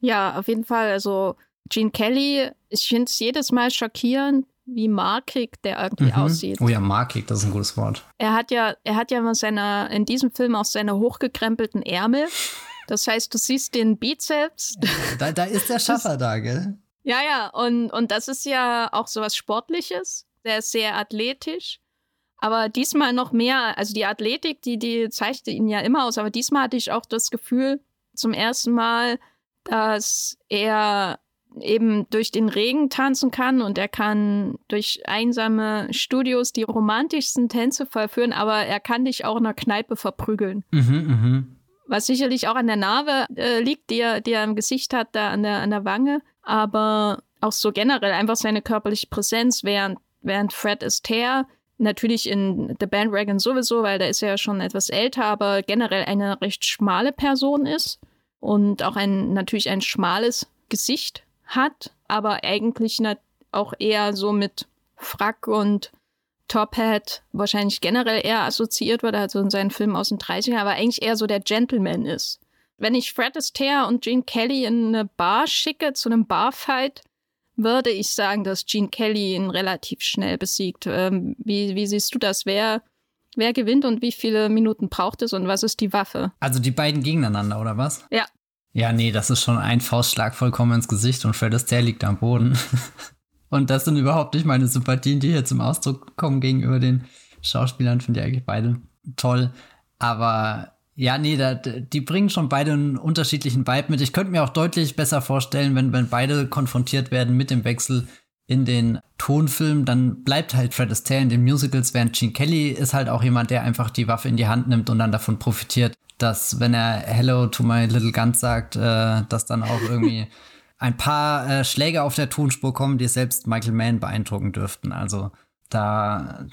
Ja, auf jeden Fall. Also Gene Kelly, ich finde es jedes Mal schockierend, wie markig der irgendwie mhm. aussieht. Oh ja, markig, das ist ein gutes Wort. Er hat ja, er hat ja immer seine, in diesem Film auch seine hochgekrempelten Ärmel. Das heißt, du siehst den Bizeps. Da, da ist der Schaffer da, gell? Ja, ja, und, und das ist ja auch so was Sportliches. Der ist sehr athletisch. Aber diesmal noch mehr, also die Athletik, die, die zeigte ihn ja immer aus, aber diesmal hatte ich auch das Gefühl, zum ersten Mal, dass er eben durch den Regen tanzen kann und er kann durch einsame Studios die romantischsten Tänze vollführen, aber er kann dich auch in einer Kneipe verprügeln. Mhm, mh. Was sicherlich auch an der Narbe äh, liegt, die er, die er im Gesicht hat, da an der, an der Wange, aber auch so generell einfach seine körperliche Präsenz, während, während Fred Astaire natürlich in The Bandwagon sowieso, weil der ist ja schon etwas älter, aber generell eine recht schmale Person ist und auch ein natürlich ein schmales Gesicht hat, aber eigentlich auch eher so mit Frack und Top-Hat wahrscheinlich generell eher assoziiert wird, also in seinen Filmen aus den 30ern, aber eigentlich eher so der Gentleman ist. Wenn ich Fred Astaire und Gene Kelly in eine Bar schicke, zu einem Barfight, würde ich sagen, dass Gene Kelly ihn relativ schnell besiegt. Ähm, wie, wie siehst du das? Wer, wer gewinnt und wie viele Minuten braucht es und was ist die Waffe? Also die beiden gegeneinander, oder was? Ja. Ja, nee, das ist schon ein Faustschlag vollkommen ins Gesicht und Fred Astaire liegt am Boden. und das sind überhaupt nicht meine Sympathien, die hier zum Ausdruck kommen gegenüber den Schauspielern. Finde ich eigentlich beide toll. Aber ja, nee, da, die bringen schon beide einen unterschiedlichen Vibe mit. Ich könnte mir auch deutlich besser vorstellen, wenn, wenn beide konfrontiert werden mit dem Wechsel in den Tonfilm, dann bleibt halt Fred Astaire in den Musicals, während Gene Kelly ist halt auch jemand, der einfach die Waffe in die Hand nimmt und dann davon profitiert, dass wenn er Hello to my little gun sagt, äh, dass dann auch irgendwie ein paar äh, Schläge auf der Tonspur kommen, die selbst Michael Mann beeindrucken dürften. Also da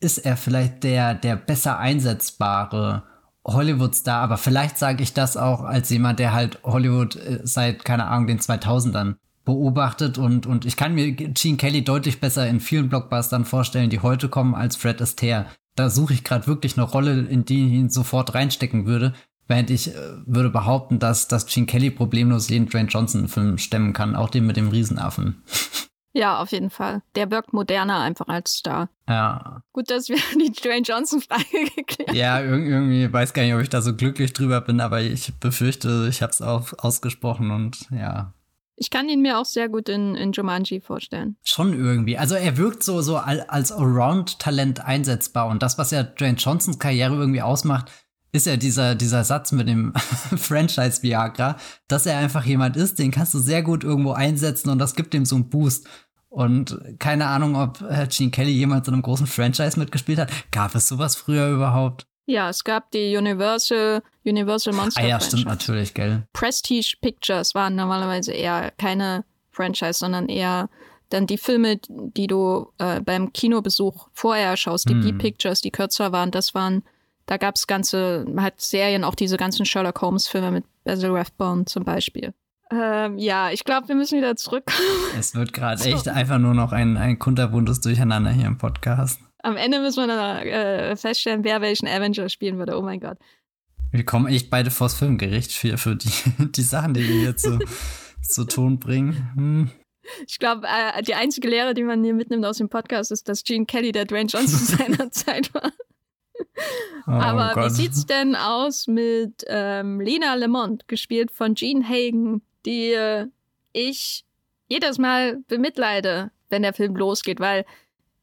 ist er vielleicht der, der besser einsetzbare Hollywood-Star, aber vielleicht sage ich das auch als jemand, der halt Hollywood äh, seit, keine Ahnung, den 2000ern beobachtet und, und ich kann mir Gene Kelly deutlich besser in vielen Blockbustern vorstellen, die heute kommen, als Fred Astaire da suche ich gerade wirklich eine Rolle, in die ich ihn sofort reinstecken würde. Während ich äh, würde behaupten, dass, dass Gene Kelly problemlos jeden Dwayne Johnson-Film stemmen kann, auch den mit dem Riesenaffen. Ja, auf jeden Fall. Der wirkt moderner einfach als Star. Ja. Gut, dass wir die Dwayne Johnson-Frage geklärt haben. Ja, irgendwie weiß gar nicht, ob ich da so glücklich drüber bin, aber ich befürchte, ich habe es auch ausgesprochen und ja, ich kann ihn mir auch sehr gut in, in Jumanji vorstellen. Schon irgendwie. Also er wirkt so, so als Allround-Talent einsetzbar. Und das, was ja Dwayne Johnsons Karriere irgendwie ausmacht, ist ja dieser, dieser Satz mit dem Franchise Viagra, dass er einfach jemand ist, den kannst du sehr gut irgendwo einsetzen und das gibt ihm so einen Boost. Und keine Ahnung, ob Gene Kelly jemals in einem großen Franchise mitgespielt hat. Gab es sowas früher überhaupt? Ja, es gab die Universal, Universal Monster. Ah ja, Franchise. stimmt natürlich, gell. Prestige Pictures waren normalerweise eher keine Franchise, sondern eher dann die Filme, die du äh, beim Kinobesuch vorher schaust, die mm. B-Pictures, die kürzer waren, das waren, da gab es ganze, halt Serien, auch diese ganzen Sherlock Holmes-Filme mit Basil Rathbone zum Beispiel. Ähm, ja, ich glaube, wir müssen wieder zurückkommen. Es wird gerade so. echt einfach nur noch ein, ein kunterbuntes Durcheinander hier im Podcast. Am Ende müssen wir dann äh, feststellen, wer welchen Avenger spielen würde. Oh mein Gott. Wir kommen echt beide vors Filmgericht für, für die, die Sachen, die wir hier zu, zu Ton bringen. Hm. Ich glaube, äh, die einzige Lehre, die man hier mitnimmt aus dem Podcast, ist, dass Gene Kelly der Dwayne Johnson seiner Zeit war. Oh Aber Gott. wie sieht's denn aus mit ähm, Lena Lamont, gespielt von Gene Hagen, die äh, ich jedes Mal bemitleide, wenn der Film losgeht, weil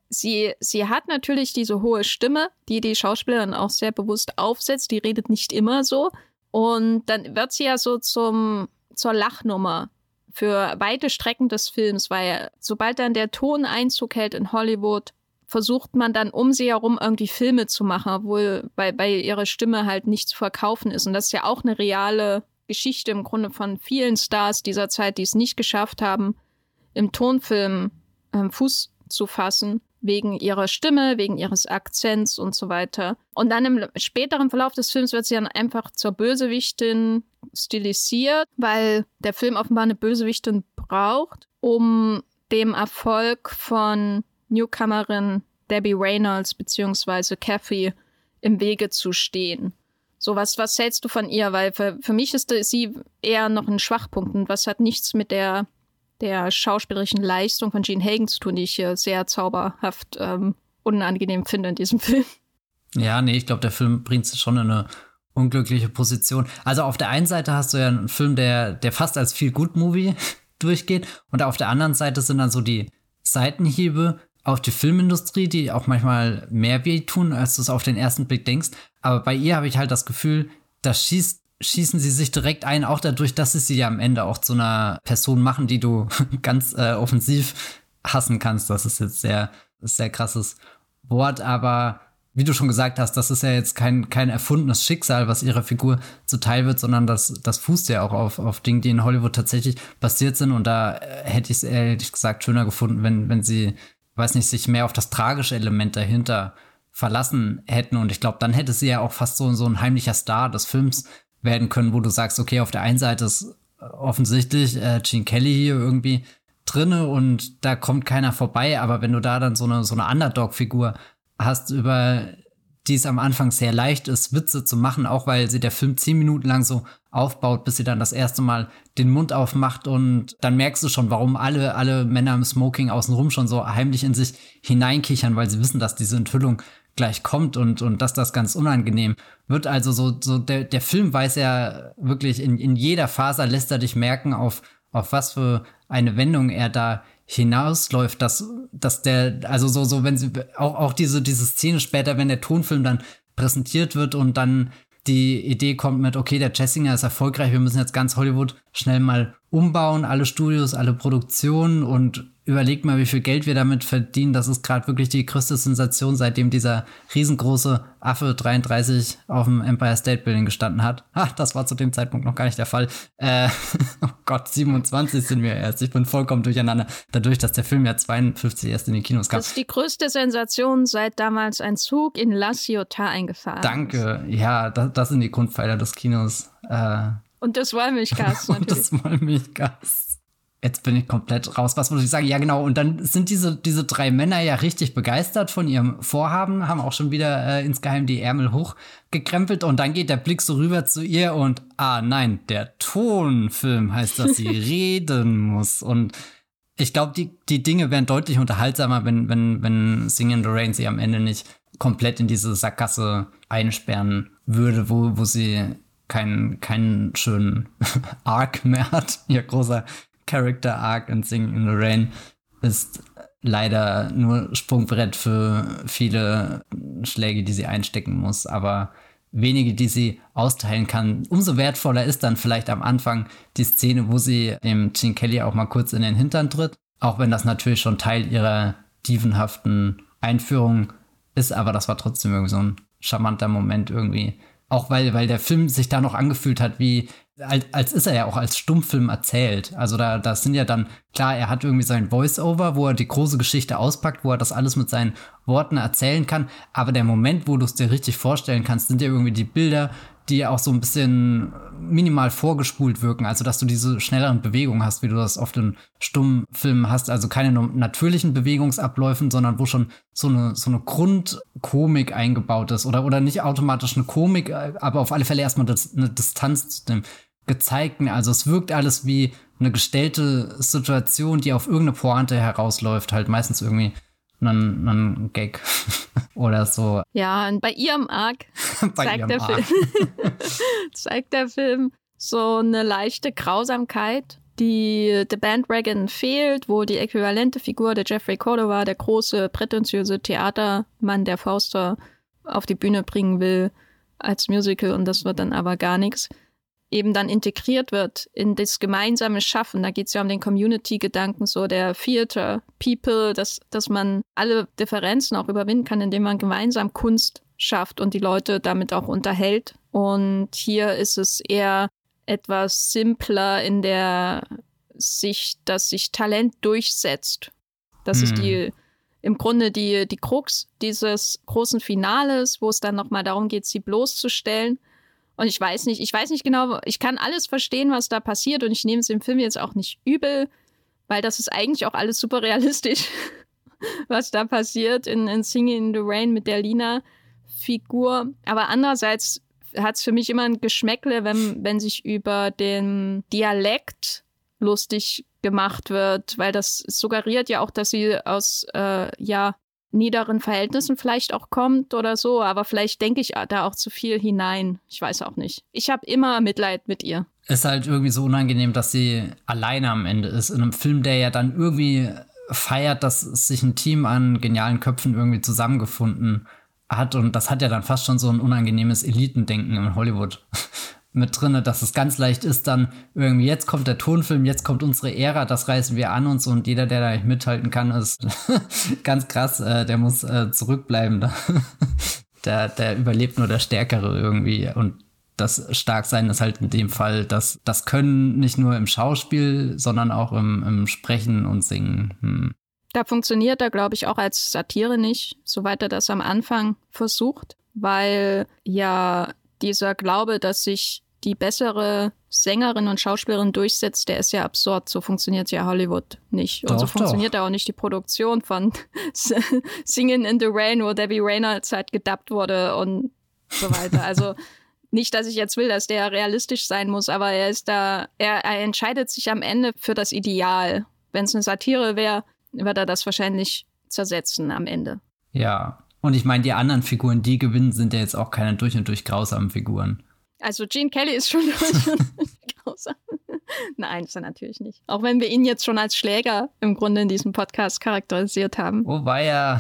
sie, sie hat natürlich diese hohe Stimme, die die Schauspielerin auch sehr bewusst aufsetzt. Die redet nicht immer so. Und dann wird sie ja so zum, zur Lachnummer für weite Strecken des Films, weil sobald dann der Ton Einzug hält in Hollywood, versucht man dann um sie herum irgendwie Filme zu machen, obwohl bei, bei ihrer Stimme halt nicht zu verkaufen ist. Und das ist ja auch eine reale Geschichte im Grunde von vielen Stars dieser Zeit, die es nicht geschafft haben, im Tonfilm ähm, Fuß zu fassen, wegen ihrer Stimme, wegen ihres Akzents und so weiter. Und dann im späteren Verlauf des Films wird sie dann einfach zur Bösewichtin stilisiert, weil der Film offenbar eine Bösewichtin braucht, um dem Erfolg von Newcomerin Debbie Reynolds bzw. Kathy im Wege zu stehen. So, was, was hältst du von ihr? Weil für, für mich ist sie eher noch ein Schwachpunkt und was hat nichts mit der, der schauspielerischen Leistung von Gene Hagen zu tun, die ich hier sehr zauberhaft ähm, unangenehm finde in diesem Film. Ja, nee, ich glaube, der Film bringt sie schon in eine unglückliche Position. Also auf der einen Seite hast du ja einen Film, der, der fast als viel Good Movie durchgeht und auf der anderen Seite sind dann so die Seitenhiebe, auf die Filmindustrie, die auch manchmal mehr weh tun, als du es auf den ersten Blick denkst. Aber bei ihr habe ich halt das Gefühl, da schießt, schießen sie sich direkt ein, auch dadurch, dass sie sie ja am Ende auch zu einer Person machen, die du ganz äh, offensiv hassen kannst. Das ist jetzt sehr, sehr krasses Wort, aber wie du schon gesagt hast, das ist ja jetzt kein, kein erfundenes Schicksal, was ihrer Figur zuteil wird, sondern das, das fußt ja auch auf, auf Dingen, die in Hollywood tatsächlich passiert sind. Und da äh, hätte ich es ehrlich gesagt schöner gefunden, wenn, wenn sie weiß nicht, sich mehr auf das tragische Element dahinter verlassen hätten. Und ich glaube, dann hätte sie ja auch fast so, so ein heimlicher Star des Films werden können, wo du sagst, okay, auf der einen Seite ist offensichtlich äh, Gene Kelly hier irgendwie drinne und da kommt keiner vorbei, aber wenn du da dann so eine, so eine Underdog-Figur hast, über die es am Anfang sehr leicht ist, Witze zu machen, auch weil sie der Film zehn Minuten lang so aufbaut, bis sie dann das erste Mal den Mund aufmacht und dann merkst du schon, warum alle, alle Männer im Smoking außenrum schon so heimlich in sich hineinkichern, weil sie wissen, dass diese Enthüllung gleich kommt und, und dass das ganz unangenehm wird. Also so, so der, der Film weiß ja wirklich in, in jeder Faser lässt er dich merken, auf, auf was für eine Wendung er da hinausläuft, dass, dass der, also so, so, wenn sie, auch, auch diese, diese Szene später, wenn der Tonfilm dann präsentiert wird und dann die Idee kommt mit, okay, der Jessinger ist erfolgreich, wir müssen jetzt ganz Hollywood schnell mal umbauen, alle Studios, alle Produktionen und überlegt mal, wie viel Geld wir damit verdienen. Das ist gerade wirklich die größte Sensation, seitdem dieser riesengroße Affe 33 auf dem Empire State Building gestanden hat. Ha, das war zu dem Zeitpunkt noch gar nicht der Fall. Äh, oh Gott, 27 sind wir erst. Ich bin vollkommen durcheinander. Dadurch, dass der Film ja 52 erst in den Kinos kam. Das ist die größte Sensation, seit damals ein Zug in La Ciotat eingefahren Danke. Ist. Ja, das, das, sind die Grundpfeiler des Kinos. Äh, und das Wollmilchgas. und das Wollmilchgas. Jetzt bin ich komplett raus. Was muss ich sagen? Ja, genau. Und dann sind diese, diese drei Männer ja richtig begeistert von ihrem Vorhaben, haben auch schon wieder äh, insgeheim die Ärmel hochgekrempelt. Und dann geht der Blick so rüber zu ihr und, ah nein, der Tonfilm heißt, dass sie reden muss. Und ich glaube, die, die Dinge wären deutlich unterhaltsamer, wenn, wenn, wenn Singing the Rain sie am Ende nicht komplett in diese Sackgasse einsperren würde, wo, wo sie keinen, keinen schönen Arc mehr hat. Ihr großer Character Arc in Singing in the Rain ist leider nur Sprungbrett für viele Schläge, die sie einstecken muss, aber wenige, die sie austeilen kann. Umso wertvoller ist dann vielleicht am Anfang die Szene, wo sie dem Gene Kelly auch mal kurz in den Hintern tritt, auch wenn das natürlich schon Teil ihrer dievenhaften Einführung ist, aber das war trotzdem irgendwie so ein charmanter Moment irgendwie. Auch weil, weil der Film sich da noch angefühlt hat wie als, als ist er ja auch als Stummfilm erzählt. Also da, das sind ja dann, klar, er hat irgendwie sein Voice-Over, wo er die große Geschichte auspackt, wo er das alles mit seinen Worten erzählen kann. Aber der Moment, wo du es dir richtig vorstellen kannst, sind ja irgendwie die Bilder, die auch so ein bisschen minimal vorgespult wirken, also dass du diese schnelleren Bewegungen hast, wie du das auf den Stummfilmen hast, also keine natürlichen Bewegungsabläufen, sondern wo schon so eine, so eine Grundkomik eingebaut ist oder, oder nicht automatisch eine Komik, aber auf alle Fälle erstmal das, eine Distanz zu dem Gezeigten. Also es wirkt alles wie eine gestellte Situation, die auf irgendeine Pointe herausläuft, halt meistens irgendwie einen, einen Gag oder so. Ja, und bei ihrem Arc zeigt, der. Film, zeigt der Film so eine leichte Grausamkeit die The Bandwagon fehlt, wo die äquivalente Figur der Jeffrey Cordova, der große, prätentiöse Theatermann, der Fauster auf die Bühne bringen will als Musical und das wird dann aber gar nichts, eben dann integriert wird in das gemeinsame Schaffen. Da geht es ja um den Community-Gedanken, so der Theater, People, dass, dass man alle Differenzen auch überwinden kann, indem man gemeinsam Kunst schafft und die Leute damit auch unterhält. Und hier ist es eher etwas simpler in der Sicht, dass sich Talent durchsetzt. Das hm. ist die im Grunde die, die Krux dieses großen Finales, wo es dann nochmal darum geht, sie bloßzustellen. Und ich weiß nicht, ich weiß nicht genau, ich kann alles verstehen, was da passiert und ich nehme es im Film jetzt auch nicht übel, weil das ist eigentlich auch alles super realistisch, was da passiert in, in Singing in the Rain mit der Lina-Figur. Aber andererseits hat es für mich immer ein Geschmäckle, wenn, wenn sich über den Dialekt lustig gemacht wird, weil das suggeriert ja auch, dass sie aus äh, ja niederen Verhältnissen vielleicht auch kommt oder so, aber vielleicht denke ich da auch zu viel hinein. Ich weiß auch nicht. Ich habe immer Mitleid mit ihr. Ist halt irgendwie so unangenehm, dass sie alleine am Ende ist in einem Film, der ja dann irgendwie feiert, dass sich ein Team an genialen Köpfen irgendwie zusammengefunden hat und das hat ja dann fast schon so ein unangenehmes Elitendenken in Hollywood mit drinne, dass es ganz leicht ist, dann irgendwie jetzt kommt der Tonfilm, jetzt kommt unsere Ära, das reißen wir an und so und jeder, der da nicht mithalten kann, ist ganz krass, äh, der muss äh, zurückbleiben. der, der überlebt nur der Stärkere irgendwie und das Starksein ist halt in dem Fall, dass das Können nicht nur im Schauspiel, sondern auch im, im Sprechen und Singen. Hm. Da funktioniert er, glaube ich, auch als Satire nicht, soweit er das am Anfang versucht, weil ja dieser Glaube, dass sich die bessere Sängerin und Schauspielerin durchsetzt, der ist ja absurd. So funktioniert ja Hollywood nicht. Und doch, so funktioniert doch. auch nicht die Produktion von Singing in the Rain, wo Debbie Reynolds halt gedubbt wurde und so weiter. Also nicht, dass ich jetzt will, dass der realistisch sein muss, aber er ist da, er, er entscheidet sich am Ende für das Ideal. Wenn es eine Satire wäre, wird er das wahrscheinlich zersetzen am Ende. Ja. Und ich meine, die anderen Figuren, die gewinnen, sind ja jetzt auch keine durch und durch grausamen Figuren. Also Gene Kelly ist schon grausam. Nein, ist er natürlich nicht. Auch wenn wir ihn jetzt schon als Schläger im Grunde in diesem Podcast charakterisiert haben. Oh, ja.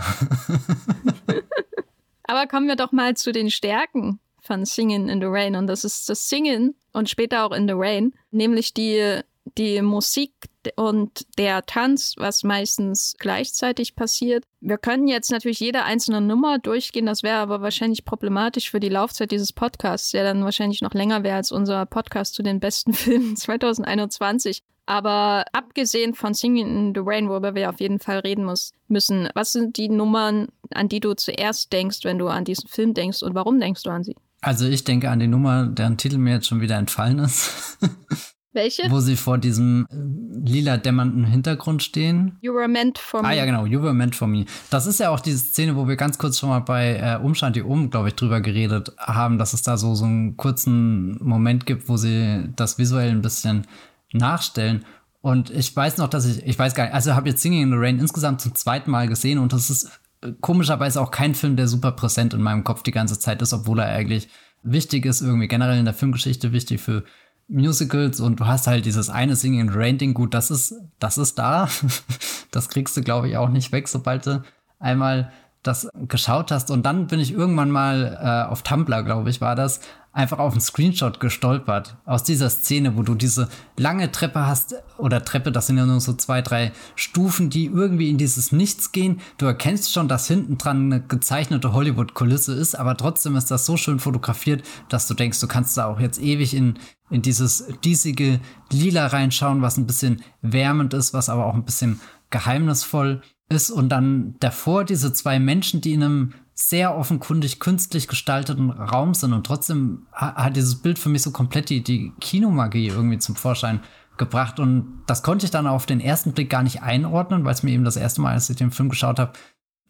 Aber kommen wir doch mal zu den Stärken von Singing in the Rain. Und das ist das Singen und später auch in the Rain, nämlich die, die Musik und der Tanz, was meistens gleichzeitig passiert. Wir können jetzt natürlich jede einzelne Nummer durchgehen, das wäre aber wahrscheinlich problematisch für die Laufzeit dieses Podcasts, der dann wahrscheinlich noch länger wäre als unser Podcast zu den besten Filmen 2021. Aber abgesehen von Singing in the Rain, worüber wir auf jeden Fall reden muss, müssen, was sind die Nummern, an die du zuerst denkst, wenn du an diesen Film denkst und warum denkst du an sie? Also ich denke an die Nummer, deren Titel mir jetzt schon wieder entfallen ist. Welche? Wo sie vor diesem äh, lila dämmernden Hintergrund stehen. You were meant for me. Ah ja, genau, You were meant for me. Das ist ja auch diese Szene, wo wir ganz kurz schon mal bei äh, Umstand die Um, glaube ich, drüber geredet haben, dass es da so, so einen kurzen Moment gibt, wo sie das visuell ein bisschen nachstellen. Und ich weiß noch, dass ich, ich weiß gar nicht, also habe jetzt Singing in the Rain insgesamt zum zweiten Mal gesehen und das ist äh, komischerweise auch kein Film, der super präsent in meinem Kopf die ganze Zeit ist, obwohl er eigentlich wichtig ist, irgendwie generell in der Filmgeschichte wichtig für Musicals und du hast halt dieses eine Singing and Rain Ding. Gut, das ist, das ist da. das kriegst du, glaube ich, auch nicht weg, sobald du einmal das geschaut hast. Und dann bin ich irgendwann mal äh, auf Tumblr, glaube ich, war das, einfach auf einen Screenshot gestolpert aus dieser Szene, wo du diese lange Treppe hast oder Treppe, das sind ja nur so zwei, drei Stufen, die irgendwie in dieses Nichts gehen. Du erkennst schon, dass hinten dran eine gezeichnete Hollywood-Kulisse ist, aber trotzdem ist das so schön fotografiert, dass du denkst, du kannst da auch jetzt ewig in, in dieses diesige Lila reinschauen, was ein bisschen wärmend ist, was aber auch ein bisschen geheimnisvoll ist. Und dann davor diese zwei Menschen, die in einem sehr offenkundig künstlich gestalteten Raum sind. Und trotzdem hat dieses Bild für mich so komplett die, die Kinomagie irgendwie zum Vorschein gebracht. Und das konnte ich dann auf den ersten Blick gar nicht einordnen, weil es mir eben das erste Mal, als ich den Film geschaut habe,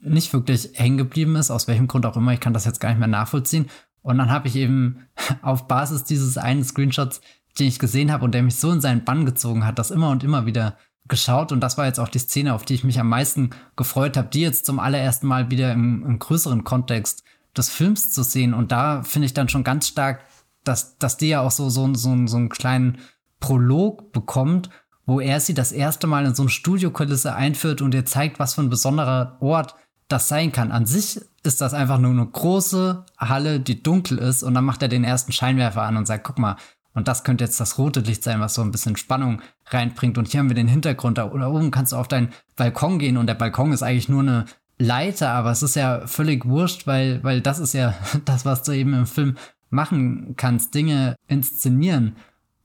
nicht wirklich hängen geblieben ist, aus welchem Grund auch immer, ich kann das jetzt gar nicht mehr nachvollziehen und dann habe ich eben auf Basis dieses einen Screenshots, den ich gesehen habe und der mich so in seinen Bann gezogen hat, das immer und immer wieder geschaut und das war jetzt auch die Szene, auf die ich mich am meisten gefreut habe, die jetzt zum allerersten Mal wieder im, im größeren Kontext des Films zu sehen. Und da finde ich dann schon ganz stark, dass, dass die ja auch so, so, so, so einen kleinen Prolog bekommt, wo er sie das erste Mal in so eine Studiokulisse einführt und ihr zeigt, was für ein besonderer Ort das sein kann. An sich ist das einfach nur eine große Halle, die dunkel ist und dann macht er den ersten Scheinwerfer an und sagt, guck mal, und das könnte jetzt das rote Licht sein, was so ein bisschen Spannung reinbringt. Und hier haben wir den Hintergrund. Da oben kannst du auf deinen Balkon gehen und der Balkon ist eigentlich nur eine Leiter, aber es ist ja völlig wurscht, weil, weil das ist ja das, was du eben im Film machen kannst, Dinge inszenieren.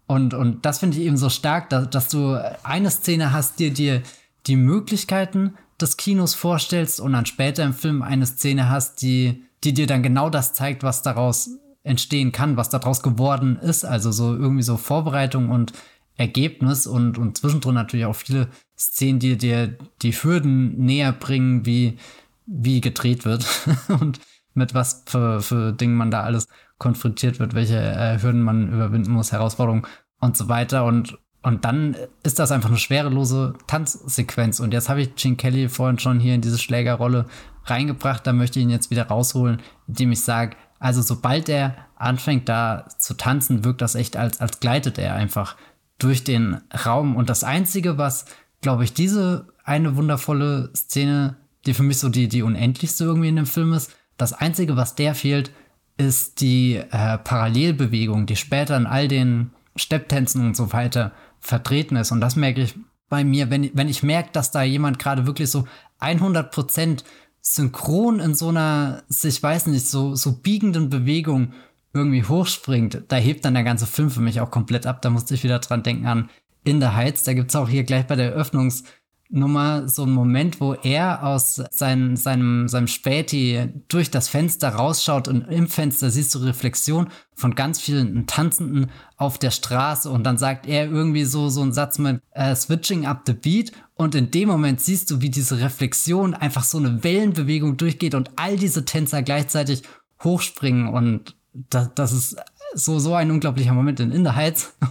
Und, und das finde ich eben so stark, dass, dass du eine Szene hast, die dir die Möglichkeiten des Kinos vorstellst und dann später im Film eine Szene hast, die, die dir dann genau das zeigt, was daraus entstehen kann, was daraus geworden ist. Also so irgendwie so Vorbereitung und Ergebnis und, und zwischendrin natürlich auch viele Szenen, die dir die Hürden näher bringen, wie, wie gedreht wird und mit was für, für Dingen man da alles konfrontiert wird, welche äh, Hürden man überwinden muss, Herausforderungen und so weiter. Und, und dann ist das einfach eine schwerelose Tanzsequenz. Und jetzt habe ich Gene Kelly vorhin schon hier in diese Schlägerrolle reingebracht. Da möchte ich ihn jetzt wieder rausholen, indem ich sage, also sobald er anfängt da zu tanzen, wirkt das echt als, als gleitet er einfach durch den Raum. Und das Einzige, was, glaube ich, diese eine wundervolle Szene, die für mich so die, die unendlichste irgendwie in dem Film ist, das Einzige, was der fehlt, ist die äh, Parallelbewegung, die später in all den Stepptänzen und so weiter vertreten ist. Und das merke ich bei mir, wenn, wenn ich merke, dass da jemand gerade wirklich so 100 Prozent synchron in so einer, ich weiß nicht, so, so biegenden Bewegung irgendwie hochspringt, da hebt dann der ganze Film für mich auch komplett ab. Da musste ich wieder dran denken an In the Heights. Da gibt es auch hier gleich bei der Eröffnungsnummer so einen Moment, wo er aus sein, seinem, seinem Späti durch das Fenster rausschaut und im Fenster siehst du Reflexion von ganz vielen Tanzenden auf der Straße und dann sagt er irgendwie so, so einen Satz mit uh, Switching up the beat und in dem Moment siehst du, wie diese Reflexion einfach so eine Wellenbewegung durchgeht und all diese Tänzer gleichzeitig hochspringen. Und das, das ist so, so ein unglaublicher Moment in In.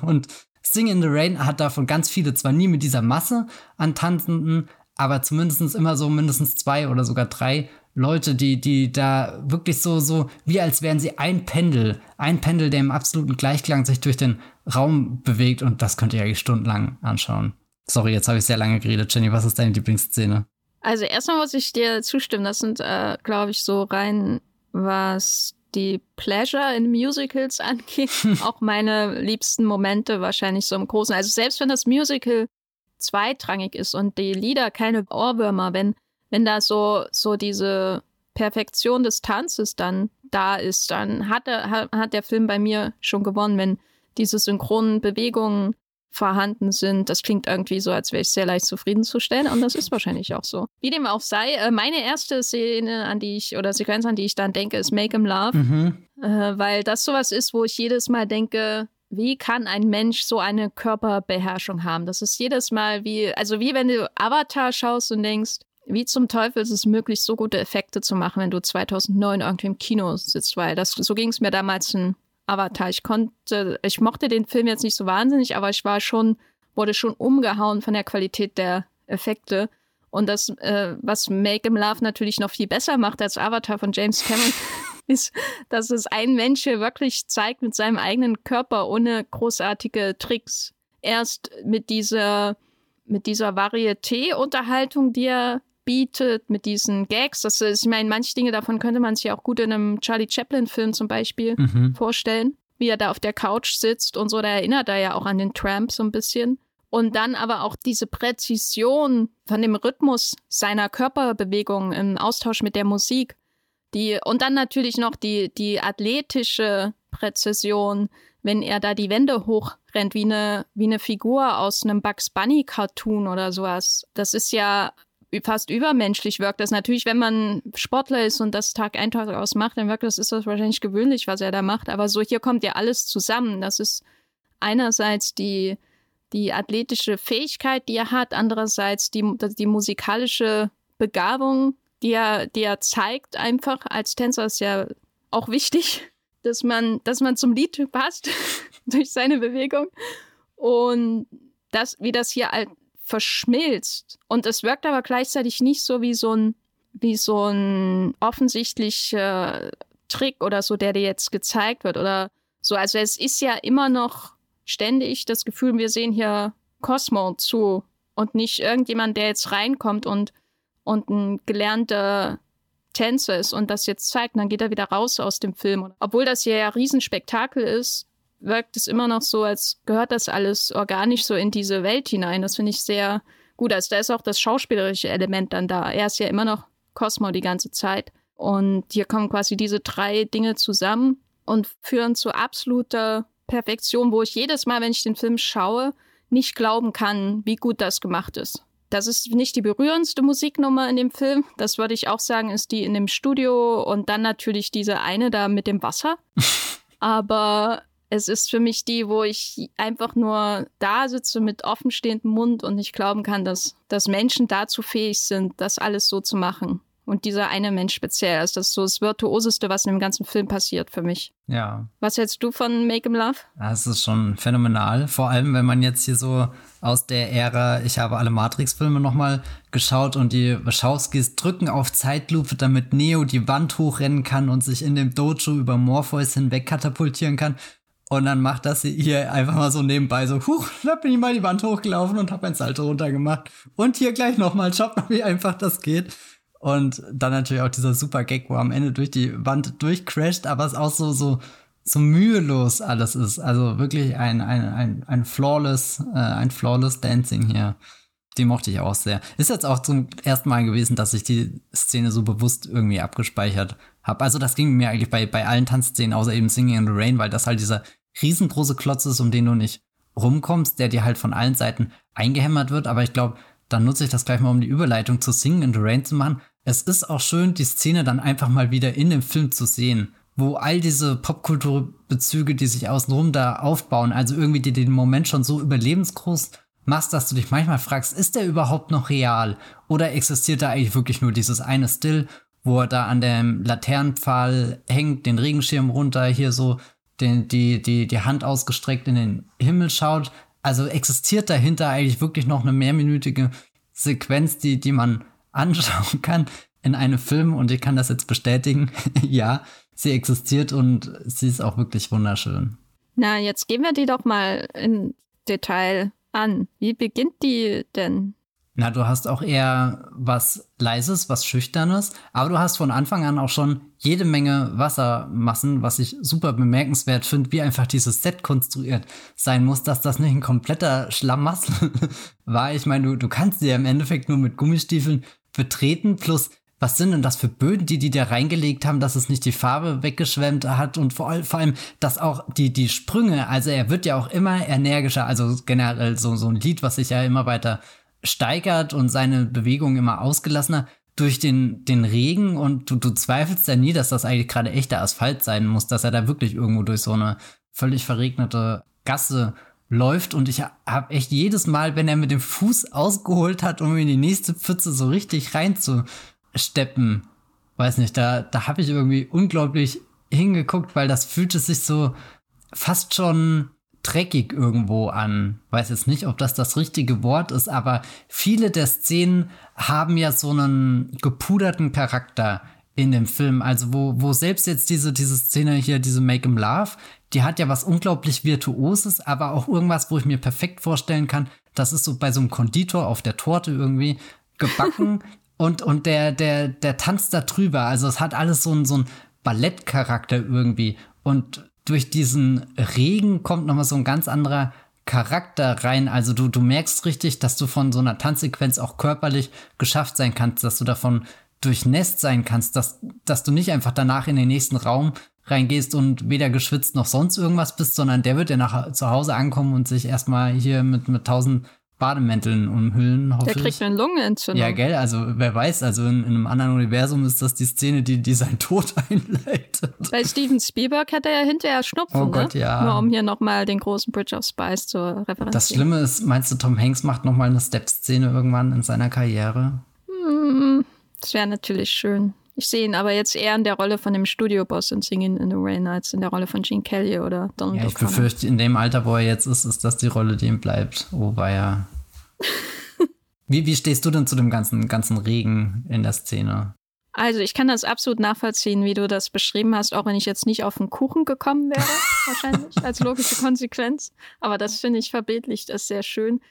Und Sing in the Rain hat davon ganz viele, zwar nie mit dieser Masse an Tanzenden, aber zumindest immer so mindestens zwei oder sogar drei Leute, die, die da wirklich so, so, wie als wären sie ein Pendel, ein Pendel, der im absoluten Gleichklang sich durch den Raum bewegt und das könnt ihr eigentlich stundenlang anschauen. Sorry, jetzt habe ich sehr lange geredet. Jenny, was ist deine Lieblingsszene? Also erstmal muss ich dir zustimmen. Das sind, äh, glaube ich, so rein, was die Pleasure in Musicals angeht, auch meine liebsten Momente wahrscheinlich so im Großen. Also selbst wenn das Musical zweitrangig ist und die Lieder keine Ohrwürmer, wenn, wenn da so, so diese Perfektion des Tanzes dann da ist, dann hat, er, hat, hat der Film bei mir schon gewonnen, wenn diese synchronen Bewegungen vorhanden sind. Das klingt irgendwie so, als wäre ich sehr leicht zufriedenzustellen und das ist wahrscheinlich auch so. Wie dem auch sei, äh, meine erste Szene, an die ich, oder Sequenz, an die ich dann denke, ist Make 'em Love, mhm. äh, weil das sowas ist, wo ich jedes Mal denke, wie kann ein Mensch so eine Körperbeherrschung haben? Das ist jedes Mal wie, also wie wenn du Avatar schaust und denkst, wie zum Teufel ist es möglich, so gute Effekte zu machen, wenn du 2009 irgendwie im Kino sitzt, weil das, so ging es mir damals in Avatar. Ich konnte, ich mochte den Film jetzt nicht so wahnsinnig, aber ich war schon, wurde schon umgehauen von der Qualität der Effekte. Und das, äh, was Make 'em Love natürlich noch viel besser macht als Avatar von James Cameron, ist, dass es ein Mensch hier wirklich zeigt mit seinem eigenen Körper ohne großartige Tricks. Erst mit dieser, mit dieser Varieté-Unterhaltung, die er bietet, mit diesen Gags. Das ist, ich meine, manche Dinge davon könnte man sich auch gut in einem Charlie Chaplin-Film zum Beispiel mhm. vorstellen, wie er da auf der Couch sitzt und so. Da erinnert er ja auch an den Tramp so ein bisschen. Und dann aber auch diese Präzision von dem Rhythmus seiner Körperbewegung im Austausch mit der Musik. Die, und dann natürlich noch die, die athletische Präzision, wenn er da die Wände hochrennt, wie eine, wie eine Figur aus einem Bugs Bunny Cartoon oder sowas. Das ist ja fast übermenschlich wirkt das. Natürlich, wenn man Sportler ist und das Tag ein, Tag aus macht, dann wirkt das, ist das wahrscheinlich gewöhnlich, was er da macht. Aber so hier kommt ja alles zusammen. Das ist einerseits die, die athletische Fähigkeit, die er hat, andererseits die, die musikalische Begabung, die er, die er zeigt einfach als Tänzer ist ja auch wichtig, dass man, dass man zum Lied passt durch seine Bewegung. Und das, wie das hier verschmilzt. Und es wirkt aber gleichzeitig nicht so wie so ein, wie so ein offensichtlicher Trick oder so, der dir jetzt gezeigt wird oder so. Also es ist ja immer noch ständig das Gefühl, wir sehen hier Cosmo zu und nicht irgendjemand, der jetzt reinkommt und, und ein gelernter Tänzer ist und das jetzt zeigt, und dann geht er wieder raus aus dem Film. Obwohl das hier ja Riesenspektakel ist, wirkt es immer noch so, als gehört das alles organisch so in diese Welt hinein. Das finde ich sehr gut. Also da ist auch das schauspielerische Element dann da. Er ist ja immer noch Cosmo die ganze Zeit. Und hier kommen quasi diese drei Dinge zusammen und führen zu absoluter Perfektion, wo ich jedes Mal, wenn ich den Film schaue, nicht glauben kann, wie gut das gemacht ist. Das ist nicht die berührendste Musiknummer in dem Film. Das würde ich auch sagen, ist die in dem Studio und dann natürlich diese eine da mit dem Wasser. Aber es ist für mich die, wo ich einfach nur da sitze mit offenstehendem Mund und nicht glauben kann, dass, dass Menschen dazu fähig sind, das alles so zu machen. Und dieser eine Mensch speziell, also das ist so das Virtuoseste, was in dem ganzen Film passiert für mich. Ja. Was hältst du von Make 'em Love? Das ist schon phänomenal. Vor allem, wenn man jetzt hier so aus der Ära, ich habe alle Matrix-Filme nochmal geschaut und die Wachowskis drücken auf Zeitlupe, damit Neo die Wand hochrennen kann und sich in dem Dojo über Morpheus hinweg katapultieren kann. Und dann macht das hier einfach mal so nebenbei so, huch, da bin ich mal die Wand hochgelaufen und habe ein Salto runtergemacht. Und hier gleich nochmal, schaut mal, wie einfach das geht. Und dann natürlich auch dieser super Gag, wo am Ende durch die Wand durchcrasht, aber es auch so, so, so mühelos alles ist. Also wirklich ein, ein, ein, ein flawless, äh, ein flawless Dancing hier. Die mochte ich auch sehr. Ist jetzt auch zum ersten Mal gewesen, dass ich die Szene so bewusst irgendwie abgespeichert habe. Also das ging mir eigentlich bei, bei allen Tanzszenen, außer eben Singing in the Rain, weil das halt dieser riesengroße Klotz ist, um den du nicht rumkommst, der dir halt von allen Seiten eingehämmert wird. Aber ich glaube, dann nutze ich das gleich mal, um die Überleitung zu Singing in the Rain zu machen es ist auch schön, die Szene dann einfach mal wieder in dem Film zu sehen, wo all diese Popkulturbezüge, die sich außenrum da aufbauen, also irgendwie die den Moment schon so überlebensgroß machst, dass du dich manchmal fragst, ist der überhaupt noch real? Oder existiert da eigentlich wirklich nur dieses eine Still, wo er da an dem Laternenpfahl hängt, den Regenschirm runter, hier so den, die, die, die Hand ausgestreckt in den Himmel schaut? Also existiert dahinter eigentlich wirklich noch eine mehrminütige Sequenz, die, die man anschauen kann in einem Film und ich kann das jetzt bestätigen. ja, sie existiert und sie ist auch wirklich wunderschön. Na, jetzt gehen wir die doch mal in Detail an. Wie beginnt die denn? Na, du hast auch eher was Leises, was Schüchternes, aber du hast von Anfang an auch schon jede Menge Wassermassen, was ich super bemerkenswert finde, wie einfach dieses Set konstruiert sein muss, dass das nicht ein kompletter Schlamassel war. Ich meine, du, du kannst sie ja im Endeffekt nur mit Gummistiefeln betreten, plus was sind denn das für Böden, die die da reingelegt haben, dass es nicht die Farbe weggeschwemmt hat und vor, vor allem, dass auch die, die Sprünge, also er wird ja auch immer energischer, also generell so, so ein Lied, was sich ja immer weiter steigert und seine Bewegung immer ausgelassener durch den, den Regen und du, du zweifelst ja nie, dass das eigentlich gerade echter Asphalt sein muss, dass er da wirklich irgendwo durch so eine völlig verregnete Gasse läuft. Und ich habe echt jedes Mal, wenn er mit dem Fuß ausgeholt hat, um in die nächste Pfütze so richtig reinzusteppen, weiß nicht, da, da habe ich irgendwie unglaublich hingeguckt, weil das fühlte sich so fast schon dreckig irgendwo an. Weiß jetzt nicht, ob das das richtige Wort ist, aber viele der Szenen haben ja so einen gepuderten Charakter in dem Film. Also wo, wo selbst jetzt diese, diese Szene hier, diese Make 'em Love, die hat ja was unglaublich Virtuoses, aber auch irgendwas, wo ich mir perfekt vorstellen kann, das ist so bei so einem Konditor auf der Torte irgendwie gebacken und, und der, der, der tanzt da drüber. Also es hat alles so einen, so einen Ballettcharakter irgendwie. Und durch diesen Regen kommt nochmal so ein ganz anderer Charakter rein. Also du, du merkst richtig, dass du von so einer Tanzsequenz auch körperlich geschafft sein kannst, dass du davon durchnässt sein kannst, dass, dass du nicht einfach danach in den nächsten Raum reingehst und weder geschwitzt noch sonst irgendwas bist, sondern der wird ja nach zu Hause ankommen und sich erstmal hier mit, mit tausend Bademänteln umhüllen, Der kriegt eine Lungenentzündung. Ja, gell, also wer weiß, also in, in, einem anderen Universum ist das die Szene, die, die seinen Tod einleitet. Bei Steven Spielberg hat er ja hinterher Schnupfen, oh ne? Gott, ja. Nur um hier nochmal den großen Bridge of Spice zu referenzieren. Das Schlimme ist, meinst du, Tom Hanks macht nochmal eine Step-Szene irgendwann in seiner Karriere? Hm, das wäre natürlich schön. Ich sehe ihn aber jetzt eher in der Rolle von dem Studioboss in Singing in the Rain als in der Rolle von Gene Kelly oder Donald Ja, ich befürchte, in dem Alter, wo er jetzt ist, ist das die Rolle, die ihm bleibt. Oh, ja. wie, wie stehst du denn zu dem ganzen, ganzen Regen in der Szene? Also, ich kann das absolut nachvollziehen, wie du das beschrieben hast, auch wenn ich jetzt nicht auf den Kuchen gekommen wäre, wahrscheinlich, als logische Konsequenz. Aber das finde ich verbildlicht, ist sehr schön.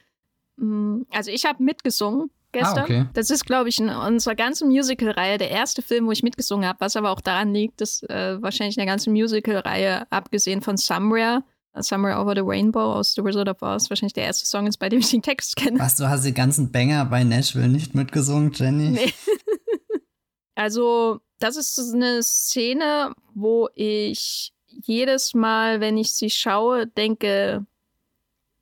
Mm, also ich habe mitgesungen gestern. Ah, okay. Das ist, glaube ich, in unserer ganzen Musical-Reihe der erste Film, wo ich mitgesungen habe, was aber auch daran liegt, dass äh, wahrscheinlich in der ganzen Musical-Reihe, abgesehen von Somewhere, Somewhere Over the Rainbow aus The Wizard of Oz, wahrscheinlich der erste Song ist, bei dem ich den Text kenne. Was, du hast die ganzen Banger bei Nashville nicht mitgesungen, Jenny? Nee. also, das ist eine Szene, wo ich jedes Mal, wenn ich sie schaue, denke,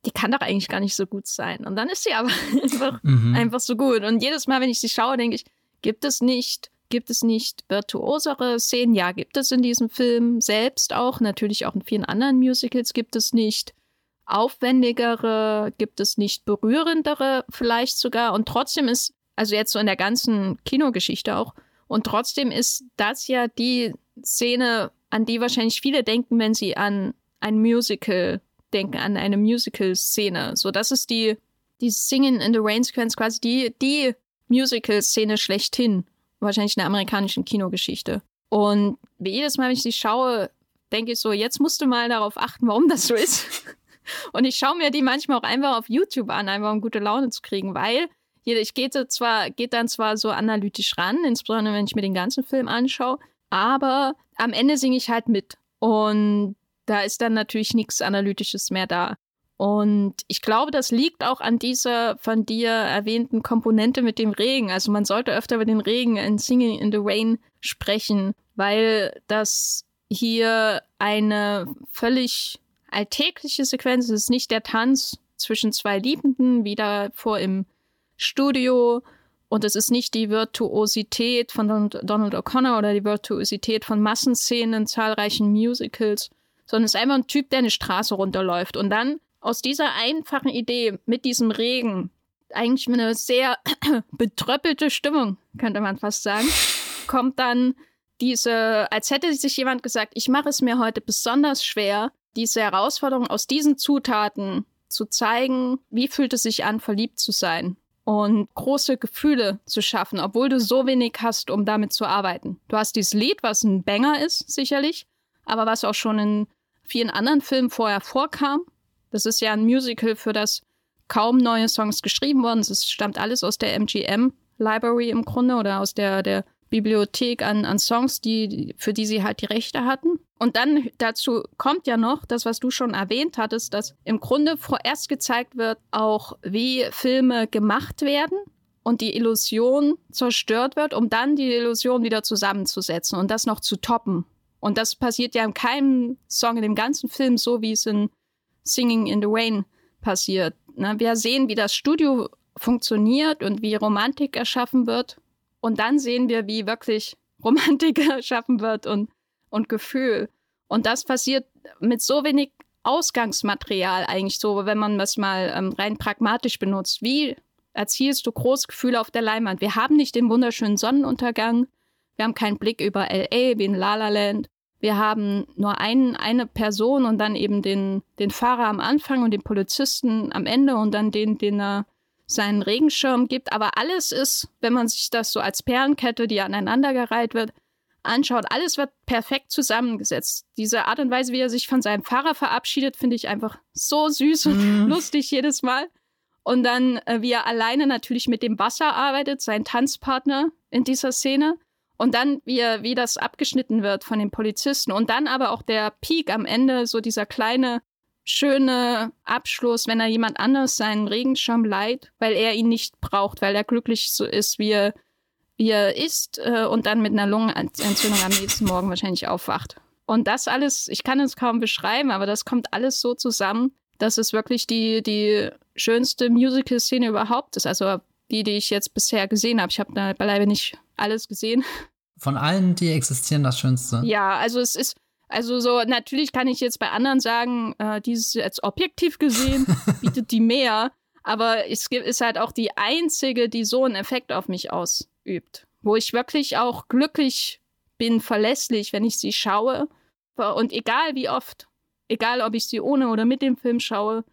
die kann doch eigentlich gar nicht so gut sein. Und dann ist sie aber einfach, mhm. einfach so gut. Und jedes Mal, wenn ich sie schaue, denke ich, gibt es nicht, gibt es nicht virtuosere Szenen? Ja, gibt es in diesem Film selbst auch. Natürlich auch in vielen anderen Musicals gibt es nicht aufwendigere, gibt es nicht berührendere vielleicht sogar. Und trotzdem ist, also jetzt so in der ganzen Kinogeschichte auch, und trotzdem ist das ja die Szene, an die wahrscheinlich viele denken, wenn sie an ein Musical denken, an eine Musical-Szene. So, das ist die, die Singing in the Rain-Sequenz quasi die, die Musical-Szene schlechthin. Wahrscheinlich in der amerikanischen Kinogeschichte. Und wie jedes Mal, wenn ich die schaue, denke ich so, jetzt musst du mal darauf achten, warum das so ist. Und ich schaue mir die manchmal auch einfach auf YouTube an, einfach um gute Laune zu kriegen, weil ich gehe zwar, geht dann zwar so analytisch ran, insbesondere wenn ich mir den ganzen Film anschaue, aber am Ende singe ich halt mit. Und da ist dann natürlich nichts Analytisches mehr da. Und ich glaube, das liegt auch an dieser von dir erwähnten Komponente mit dem Regen. Also man sollte öfter über den Regen in Singing in the Rain sprechen, weil das hier eine völlig alltägliche Sequenz ist. Es ist nicht der Tanz zwischen zwei Liebenden, wie da vor im Studio, und es ist nicht die Virtuosität von Donald O'Connor oder die Virtuosität von Massenszenen in zahlreichen Musicals, sondern es ist einfach ein Typ, der eine Straße runterläuft. Und dann aus dieser einfachen Idee mit diesem Regen, eigentlich eine sehr betröppelte Stimmung, könnte man fast sagen, kommt dann diese, als hätte sich jemand gesagt, ich mache es mir heute besonders schwer, diese Herausforderung aus diesen Zutaten zu zeigen, wie fühlt es sich an, verliebt zu sein und große Gefühle zu schaffen, obwohl du so wenig hast, um damit zu arbeiten. Du hast dieses Lied, was ein Banger ist, sicherlich, aber was auch schon in vielen anderen Filmen vorher vorkam. Das ist ja ein Musical, für das kaum neue Songs geschrieben wurden. Es stammt alles aus der MGM Library im Grunde oder aus der, der Bibliothek an, an Songs, die, für die sie halt die Rechte hatten. Und dann dazu kommt ja noch das, was du schon erwähnt hattest, dass im Grunde vorerst gezeigt wird, auch wie Filme gemacht werden und die Illusion zerstört wird, um dann die Illusion wieder zusammenzusetzen und das noch zu toppen. Und das passiert ja in keinem Song in dem ganzen Film so, wie es in Singing in the Rain passiert. Ne? Wir sehen, wie das Studio funktioniert und wie Romantik erschaffen wird. Und dann sehen wir, wie wirklich Romantik erschaffen wird und und Gefühl. Und das passiert mit so wenig Ausgangsmaterial eigentlich so, wenn man das mal ähm, rein pragmatisch benutzt. Wie erzielst du Großgefühle auf der Leinwand? Wir haben nicht den wunderschönen Sonnenuntergang. Wir haben keinen Blick über LA wie in La La Land. Wir haben nur ein, eine Person und dann eben den, den Fahrer am Anfang und den Polizisten am Ende und dann den, den er seinen Regenschirm gibt. Aber alles ist, wenn man sich das so als Perlenkette, die aneinandergereiht wird, anschaut, alles wird perfekt zusammengesetzt. Diese Art und Weise, wie er sich von seinem Fahrer verabschiedet, finde ich einfach so süß und mm. lustig jedes Mal. Und dann, äh, wie er alleine natürlich mit dem Wasser arbeitet, sein Tanzpartner in dieser Szene. Und dann, wie, wie das abgeschnitten wird von den Polizisten. Und dann aber auch der Peak am Ende, so dieser kleine, schöne Abschluss, wenn er jemand anders seinen Regenschirm leiht, weil er ihn nicht braucht, weil er glücklich so ist, wie er wie er isst äh, und dann mit einer Lungenentzündung am nächsten Morgen wahrscheinlich aufwacht. Und das alles, ich kann es kaum beschreiben, aber das kommt alles so zusammen, dass es wirklich die, die schönste Musical-Szene überhaupt ist. Also die, die ich jetzt bisher gesehen habe. Ich habe da beileibe nicht alles gesehen. Von allen, die existieren, das Schönste. Ja, also es ist, also so, natürlich kann ich jetzt bei anderen sagen, äh, dieses jetzt objektiv gesehen bietet die mehr, aber es ist halt auch die einzige, die so einen Effekt auf mich aus, übt. Wo ich wirklich auch glücklich bin, verlässlich, wenn ich sie schaue. Und egal wie oft, egal ob ich sie ohne oder mit dem Film schaue.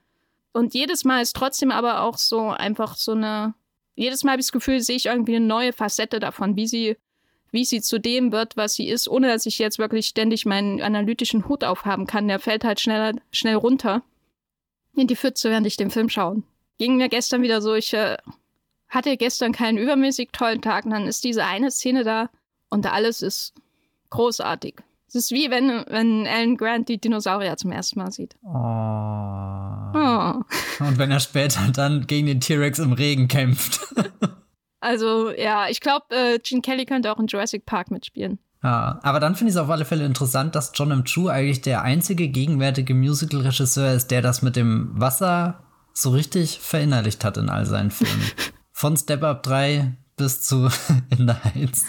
Und jedes Mal ist trotzdem aber auch so einfach so eine, jedes Mal habe ich das Gefühl, sehe ich irgendwie eine neue Facette davon, wie sie, wie sie zu dem wird, was sie ist, ohne dass ich jetzt wirklich ständig meinen analytischen Hut aufhaben kann. Der fällt halt schneller, schnell runter in die Pfütze, während ich den Film schaue. ging mir gestern wieder so, ich äh, hatte gestern keinen übermäßig tollen Tag und dann ist diese eine Szene da und alles ist großartig. Es ist wie wenn, wenn Alan Grant die Dinosaurier zum ersten Mal sieht. Oh. oh. Und wenn er später dann gegen den T-Rex im Regen kämpft. also ja, ich glaube, äh, Gene Kelly könnte auch in Jurassic Park mitspielen. Ja, aber dann finde ich es auf alle Fälle interessant, dass John M. Chu eigentlich der einzige gegenwärtige Musical-Regisseur ist, der das mit dem Wasser so richtig verinnerlicht hat in all seinen Filmen. Von Step Up 3 bis zu In the Heights.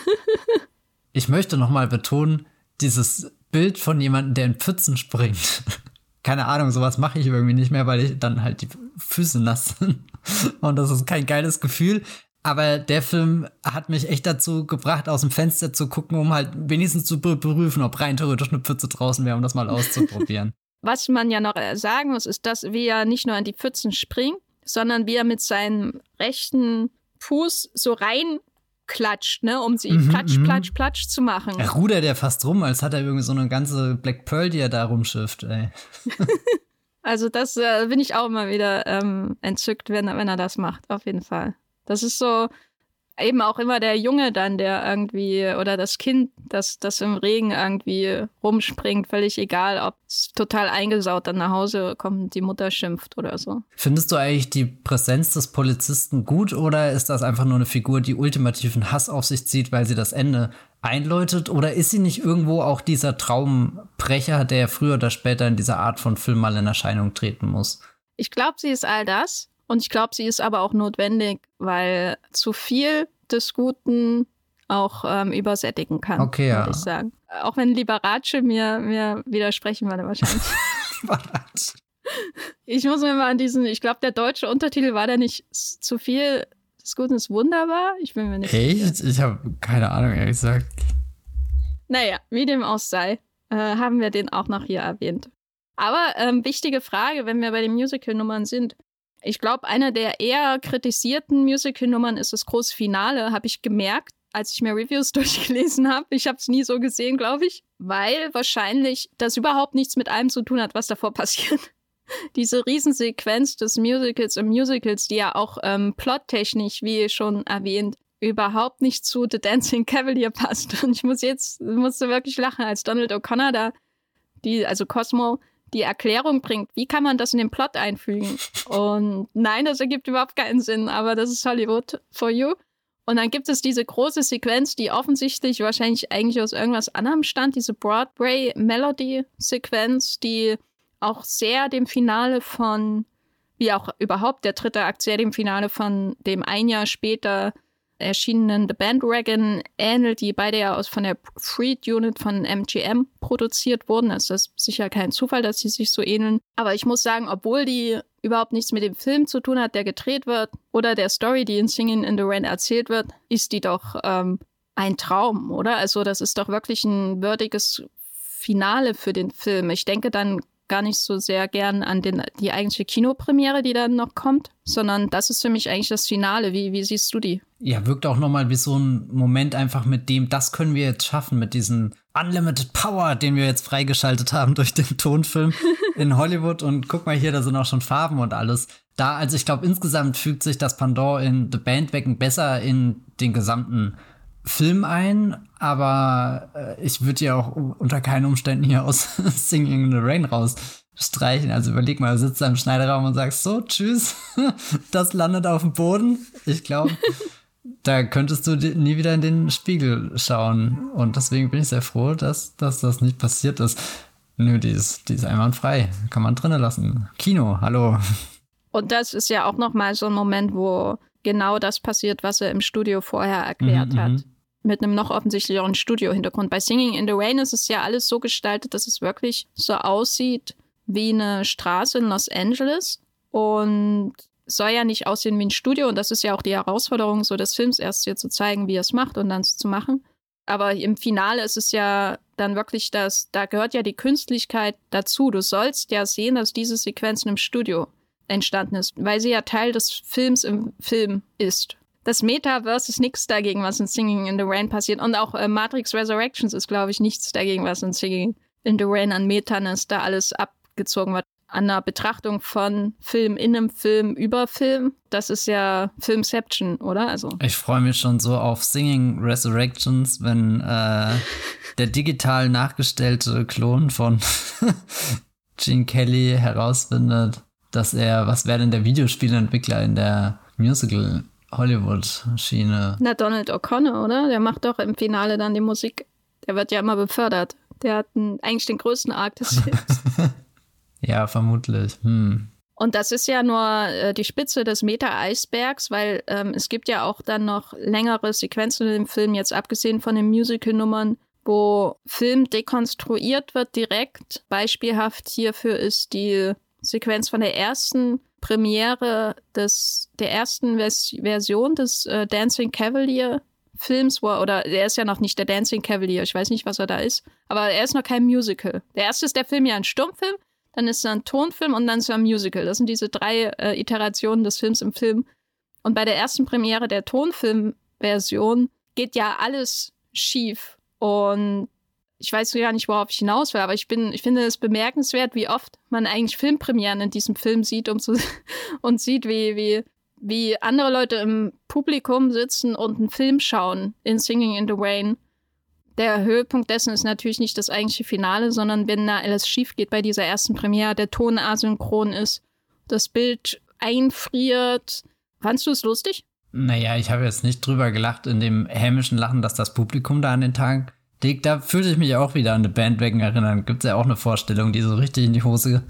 Ich möchte nochmal betonen, dieses Bild von jemandem, der in Pfützen springt. Keine Ahnung, sowas mache ich irgendwie nicht mehr, weil ich dann halt die Füße nass sind. Und das ist kein geiles Gefühl. Aber der Film hat mich echt dazu gebracht, aus dem Fenster zu gucken, um halt wenigstens zu prüfen, ob rein theoretisch eine Pfütze draußen wäre, um das mal auszuprobieren. Was man ja noch äh, sagen muss, ist, dass wie er nicht nur an die Pfützen springt, sondern wie er mit seinem rechten Fuß so rein klatscht, ne, um sie mhm, platsch, mhm. platsch, platsch zu machen. Er rudert ja fast rum, als hat er irgendwie so eine ganze Black Pearl, die er da rumschifft, ey. also das äh, bin ich auch immer wieder ähm, entzückt, wenn, wenn er das macht, auf jeden Fall. Das ist so eben auch immer der Junge dann, der irgendwie, oder das Kind, das, das im Regen irgendwie rumspringt, völlig egal, ob es total eingesaut dann nach Hause kommt und die Mutter schimpft oder so. Findest du eigentlich die Präsenz des Polizisten gut oder ist das einfach nur eine Figur, die ultimativen Hass auf sich zieht, weil sie das Ende einläutet? Oder ist sie nicht irgendwo auch dieser Traumbrecher, der früher oder später in dieser Art von Film mal in Erscheinung treten muss? Ich glaube, sie ist all das. Und ich glaube, sie ist aber auch notwendig, weil zu viel des Guten auch ähm, übersättigen kann, okay, ja. würde ich sagen. Auch wenn Liberace mir, mir widersprechen würde wahrscheinlich. Liberace. Ich muss mir mal an diesen, ich glaube, der deutsche Untertitel war da nicht zu viel des Guten ist wunderbar. Ich bin mir nicht Echt? sicher. Ich habe keine Ahnung, ehrlich gesagt. Naja, wie dem auch sei, äh, haben wir den auch noch hier erwähnt. Aber ähm, wichtige Frage, wenn wir bei den Musical-Nummern sind. Ich glaube, eine der eher kritisierten Musical-Nummern ist das große Finale, habe ich gemerkt, als ich mir Reviews durchgelesen habe. Ich habe es nie so gesehen, glaube ich, weil wahrscheinlich das überhaupt nichts mit allem zu tun hat, was davor passiert. Diese Riesensequenz des Musicals im Musicals, die ja auch ähm, plottechnisch, wie schon erwähnt, überhaupt nicht zu The Dancing Cavalier passt. Und ich muss jetzt, musste wirklich lachen, als Donald O'Connor da, die, also Cosmo, die Erklärung bringt, wie kann man das in den Plot einfügen? Und nein, das ergibt überhaupt keinen Sinn, aber das ist Hollywood for you. Und dann gibt es diese große Sequenz, die offensichtlich wahrscheinlich eigentlich aus irgendwas anderem stand, diese Broadway-Melody-Sequenz, die auch sehr dem Finale von, wie auch überhaupt der dritte Akt, sehr dem Finale von dem ein Jahr später erschienenen The Bandwagon ähnelt, die beide ja aus von der Freed Unit von MGM produziert wurden. Also das ist sicher kein Zufall, dass sie sich so ähneln. Aber ich muss sagen, obwohl die überhaupt nichts mit dem Film zu tun hat, der gedreht wird, oder der Story, die in Singing in the Rain erzählt wird, ist die doch ähm, ein Traum, oder? Also das ist doch wirklich ein würdiges Finale für den Film. Ich denke dann gar nicht so sehr gern an den, die eigentliche Kinopremiere, die dann noch kommt, sondern das ist für mich eigentlich das Finale. Wie, wie siehst du die? Ja, wirkt auch nochmal wie so ein Moment einfach mit dem, das können wir jetzt schaffen, mit diesem Unlimited Power, den wir jetzt freigeschaltet haben durch den Tonfilm in Hollywood. Und guck mal hier, da sind auch schon Farben und alles. Da, also ich glaube, insgesamt fügt sich das Pandora in The Bandwagon besser in den gesamten Film ein, aber äh, ich würde ja auch unter keinen Umständen hier aus Singing in the Rain rausstreichen. Also überleg mal, du sitzt da im Schneiderraum und sagst so, tschüss, das landet auf dem Boden. Ich glaube, da könntest du nie wieder in den Spiegel schauen. Und deswegen bin ich sehr froh, dass, dass das nicht passiert ist. Nö, die ist, die ist einwandfrei. Kann man drinnen lassen. Kino, hallo. Und das ist ja auch nochmal so ein Moment, wo genau das passiert, was er im Studio vorher erklärt mhm, hat. Mit einem noch offensichtlicheren Studio-Hintergrund. Bei Singing in the Rain ist es ja alles so gestaltet, dass es wirklich so aussieht wie eine Straße in Los Angeles und soll ja nicht aussehen wie ein Studio und das ist ja auch die Herausforderung so des Films erst hier zu zeigen, wie er es macht und dann zu machen. Aber im Finale ist es ja dann wirklich das, da gehört ja die Künstlichkeit dazu. Du sollst ja sehen, dass diese Sequenz in einem Studio entstanden ist, weil sie ja Teil des Films im Film ist das Metaverse ist nichts dagegen, was in Singing in the Rain passiert. Und auch äh, Matrix Resurrections ist, glaube ich, nichts dagegen, was in Singing in the Rain an Metaness da alles abgezogen wird. an der Betrachtung von Film in einem Film über Film. Das ist ja Filmception, oder? Also. Ich freue mich schon so auf Singing Resurrections, wenn äh, der digital nachgestellte Klon von Gene Kelly herausfindet, dass er, was wäre denn der Videospielentwickler in der Musical Hollywood-Schiene? Na, Donald O'Connor, oder? Der macht doch im Finale dann die Musik. Der wird ja immer befördert. Der hat einen, eigentlich den größten Arc des Films. ja, vermutlich. Hm. Und das ist ja nur äh, die Spitze des Meta-Eisbergs, weil ähm, es gibt ja auch dann noch längere Sequenzen in dem Film, jetzt abgesehen von den Musical-Nummern, wo Film dekonstruiert wird direkt. Beispielhaft hierfür ist die Sequenz von der ersten Premiere des, der ersten Vers Version des äh, Dancing Cavalier Films, wo er, oder er ist ja noch nicht der Dancing Cavalier, ich weiß nicht, was er da ist, aber er ist noch kein Musical. Der erste ist der Film ja ein Stummfilm, dann ist er ein Tonfilm und dann ist er ein Musical. Das sind diese drei äh, Iterationen des Films im Film. Und bei der ersten Premiere der Tonfilmversion geht ja alles schief. Und ich weiß gar nicht, worauf ich hinaus will, aber ich bin, ich finde es bemerkenswert, wie oft man eigentlich Filmpremieren in diesem Film sieht um zu, und sieht, wie, wie, wie andere Leute im Publikum sitzen und einen Film schauen in Singing in the Rain. Der Höhepunkt dessen ist natürlich nicht das eigentliche Finale, sondern wenn da alles schief geht bei dieser ersten Premiere, der Ton asynchron ist, das Bild einfriert. Fandst du es lustig? Naja, ich habe jetzt nicht drüber gelacht in dem hämischen Lachen, dass das Publikum da an den Tag liegt. Da fühlte ich mich auch wieder an eine Bandwagon erinnern. Gibt es ja auch eine Vorstellung, die so richtig in die Hose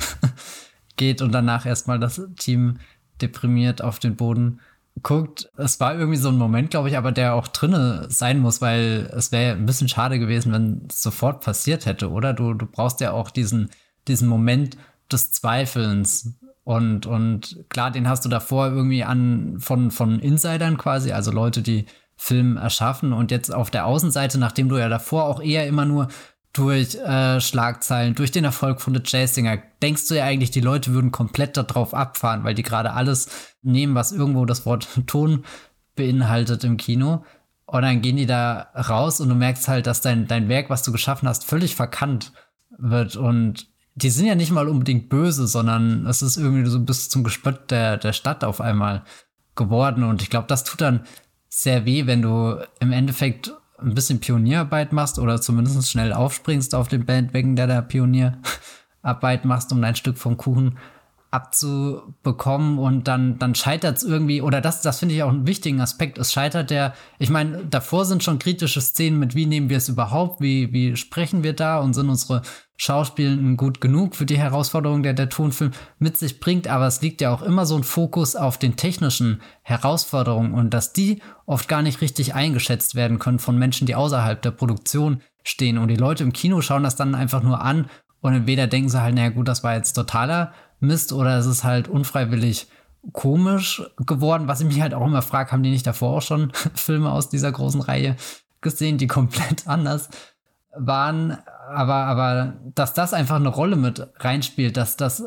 geht und danach erstmal das Team deprimiert auf den Boden guckt. Es war irgendwie so ein Moment, glaube ich, aber der auch drinne sein muss, weil es wäre ein bisschen schade gewesen, wenn es sofort passiert hätte, oder? Du, du brauchst ja auch diesen, diesen Moment des Zweifelns. Und, und klar, den hast du davor irgendwie an von, von Insidern quasi, also Leute, die Film erschaffen. Und jetzt auf der Außenseite, nachdem du ja davor auch eher immer nur durch äh, Schlagzeilen, durch den Erfolg von The Jazzinger, denkst du ja eigentlich, die Leute würden komplett darauf abfahren, weil die gerade alles nehmen, was irgendwo das Wort Ton beinhaltet im Kino. Und dann gehen die da raus und du merkst halt, dass dein, dein Werk, was du geschaffen hast, völlig verkannt wird. Und die sind ja nicht mal unbedingt böse, sondern es ist irgendwie so bis zum Gespött der, der Stadt auf einmal geworden. Und ich glaube, das tut dann sehr weh, wenn du im Endeffekt ein bisschen Pionierarbeit machst oder zumindest schnell aufspringst auf den Bandwagen, der da Pionierarbeit machst, um dein Stück vom Kuchen abzubekommen und dann, dann scheitert es irgendwie, oder das, das finde ich auch einen wichtigen Aspekt, es scheitert der, ich meine, davor sind schon kritische Szenen mit, wie nehmen wir es überhaupt, wie, wie sprechen wir da und sind unsere Schauspielenden gut genug für die Herausforderung, der der Tonfilm mit sich bringt, aber es liegt ja auch immer so ein Fokus auf den technischen Herausforderungen und dass die oft gar nicht richtig eingeschätzt werden können von Menschen, die außerhalb der Produktion stehen. Und die Leute im Kino schauen das dann einfach nur an und entweder denken sie halt, naja gut, das war jetzt totaler Mist oder es ist halt unfreiwillig komisch geworden, was ich mich halt auch immer frage, haben die nicht davor auch schon Filme aus dieser großen Reihe gesehen, die komplett anders waren, aber, aber dass das einfach eine Rolle mit reinspielt, dass das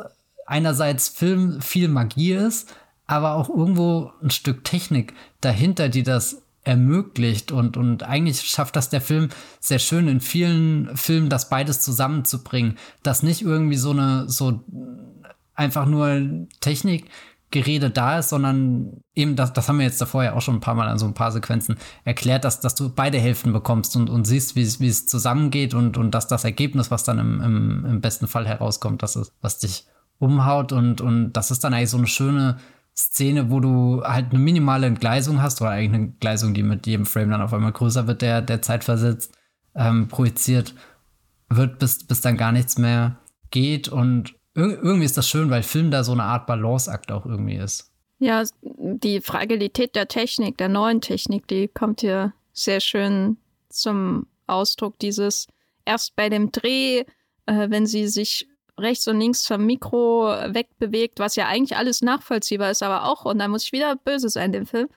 einerseits Film viel Magie ist, aber auch irgendwo ein Stück Technik dahinter, die das ermöglicht. Und, und eigentlich schafft das der Film sehr schön in vielen Filmen, das beides zusammenzubringen, dass nicht irgendwie so eine, so einfach nur Technikgerede da ist, sondern eben, das, das haben wir jetzt davor ja auch schon ein paar Mal an so ein paar Sequenzen erklärt, dass, dass du beide Hälften bekommst und, und siehst, wie es, zusammengeht und, und dass das Ergebnis, was dann im, im, im besten Fall herauskommt, das ist, was dich umhaut und, und das ist dann eigentlich so eine schöne Szene, wo du halt eine minimale Entgleisung hast, oder eigentlich eine Entgleisung, die mit jedem Frame dann auf einmal größer wird, der, der Zeit ähm, projiziert wird, bis, bis dann gar nichts mehr geht und irgendwie ist das schön, weil Film da so eine Art Balanceakt auch irgendwie ist. Ja, die Fragilität der Technik, der neuen Technik, die kommt hier sehr schön zum Ausdruck. Dieses erst bei dem Dreh, äh, wenn sie sich rechts und links vom Mikro wegbewegt, was ja eigentlich alles nachvollziehbar ist, aber auch, und da muss ich wieder böse sein, dem Film,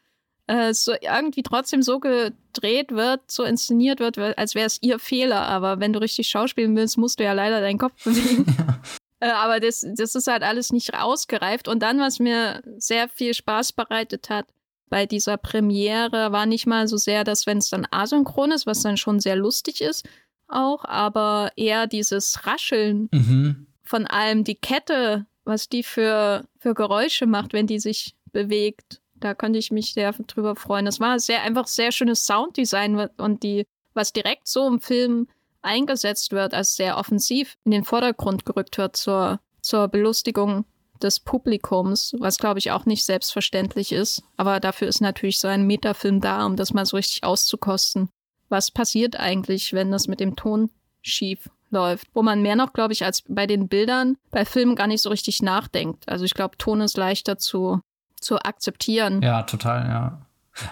äh, so irgendwie trotzdem so gedreht wird, so inszeniert wird, als wäre es ihr Fehler. Aber wenn du richtig schauspielen willst, musst du ja leider deinen Kopf bewegen. Ja. Äh, aber das, das ist halt alles nicht ausgereift. Und dann, was mir sehr viel Spaß bereitet hat bei dieser Premiere, war nicht mal so sehr, dass wenn es dann asynchron ist, was dann schon sehr lustig ist, auch, aber eher dieses Rascheln. Mhm von allem die Kette, was die für, für Geräusche macht, wenn die sich bewegt. Da könnte ich mich sehr drüber freuen. Das war sehr einfach sehr schönes Sounddesign und die, was direkt so im Film eingesetzt wird, als sehr offensiv in den Vordergrund gerückt wird zur, zur Belustigung des Publikums, was glaube ich auch nicht selbstverständlich ist. Aber dafür ist natürlich so ein Metafilm da, um das mal so richtig auszukosten. Was passiert eigentlich, wenn das mit dem Ton schief läuft? Wo man mehr noch, glaube ich, als bei den Bildern bei Filmen gar nicht so richtig nachdenkt. Also ich glaube, Ton ist leichter zu, zu akzeptieren. Ja, total, ja.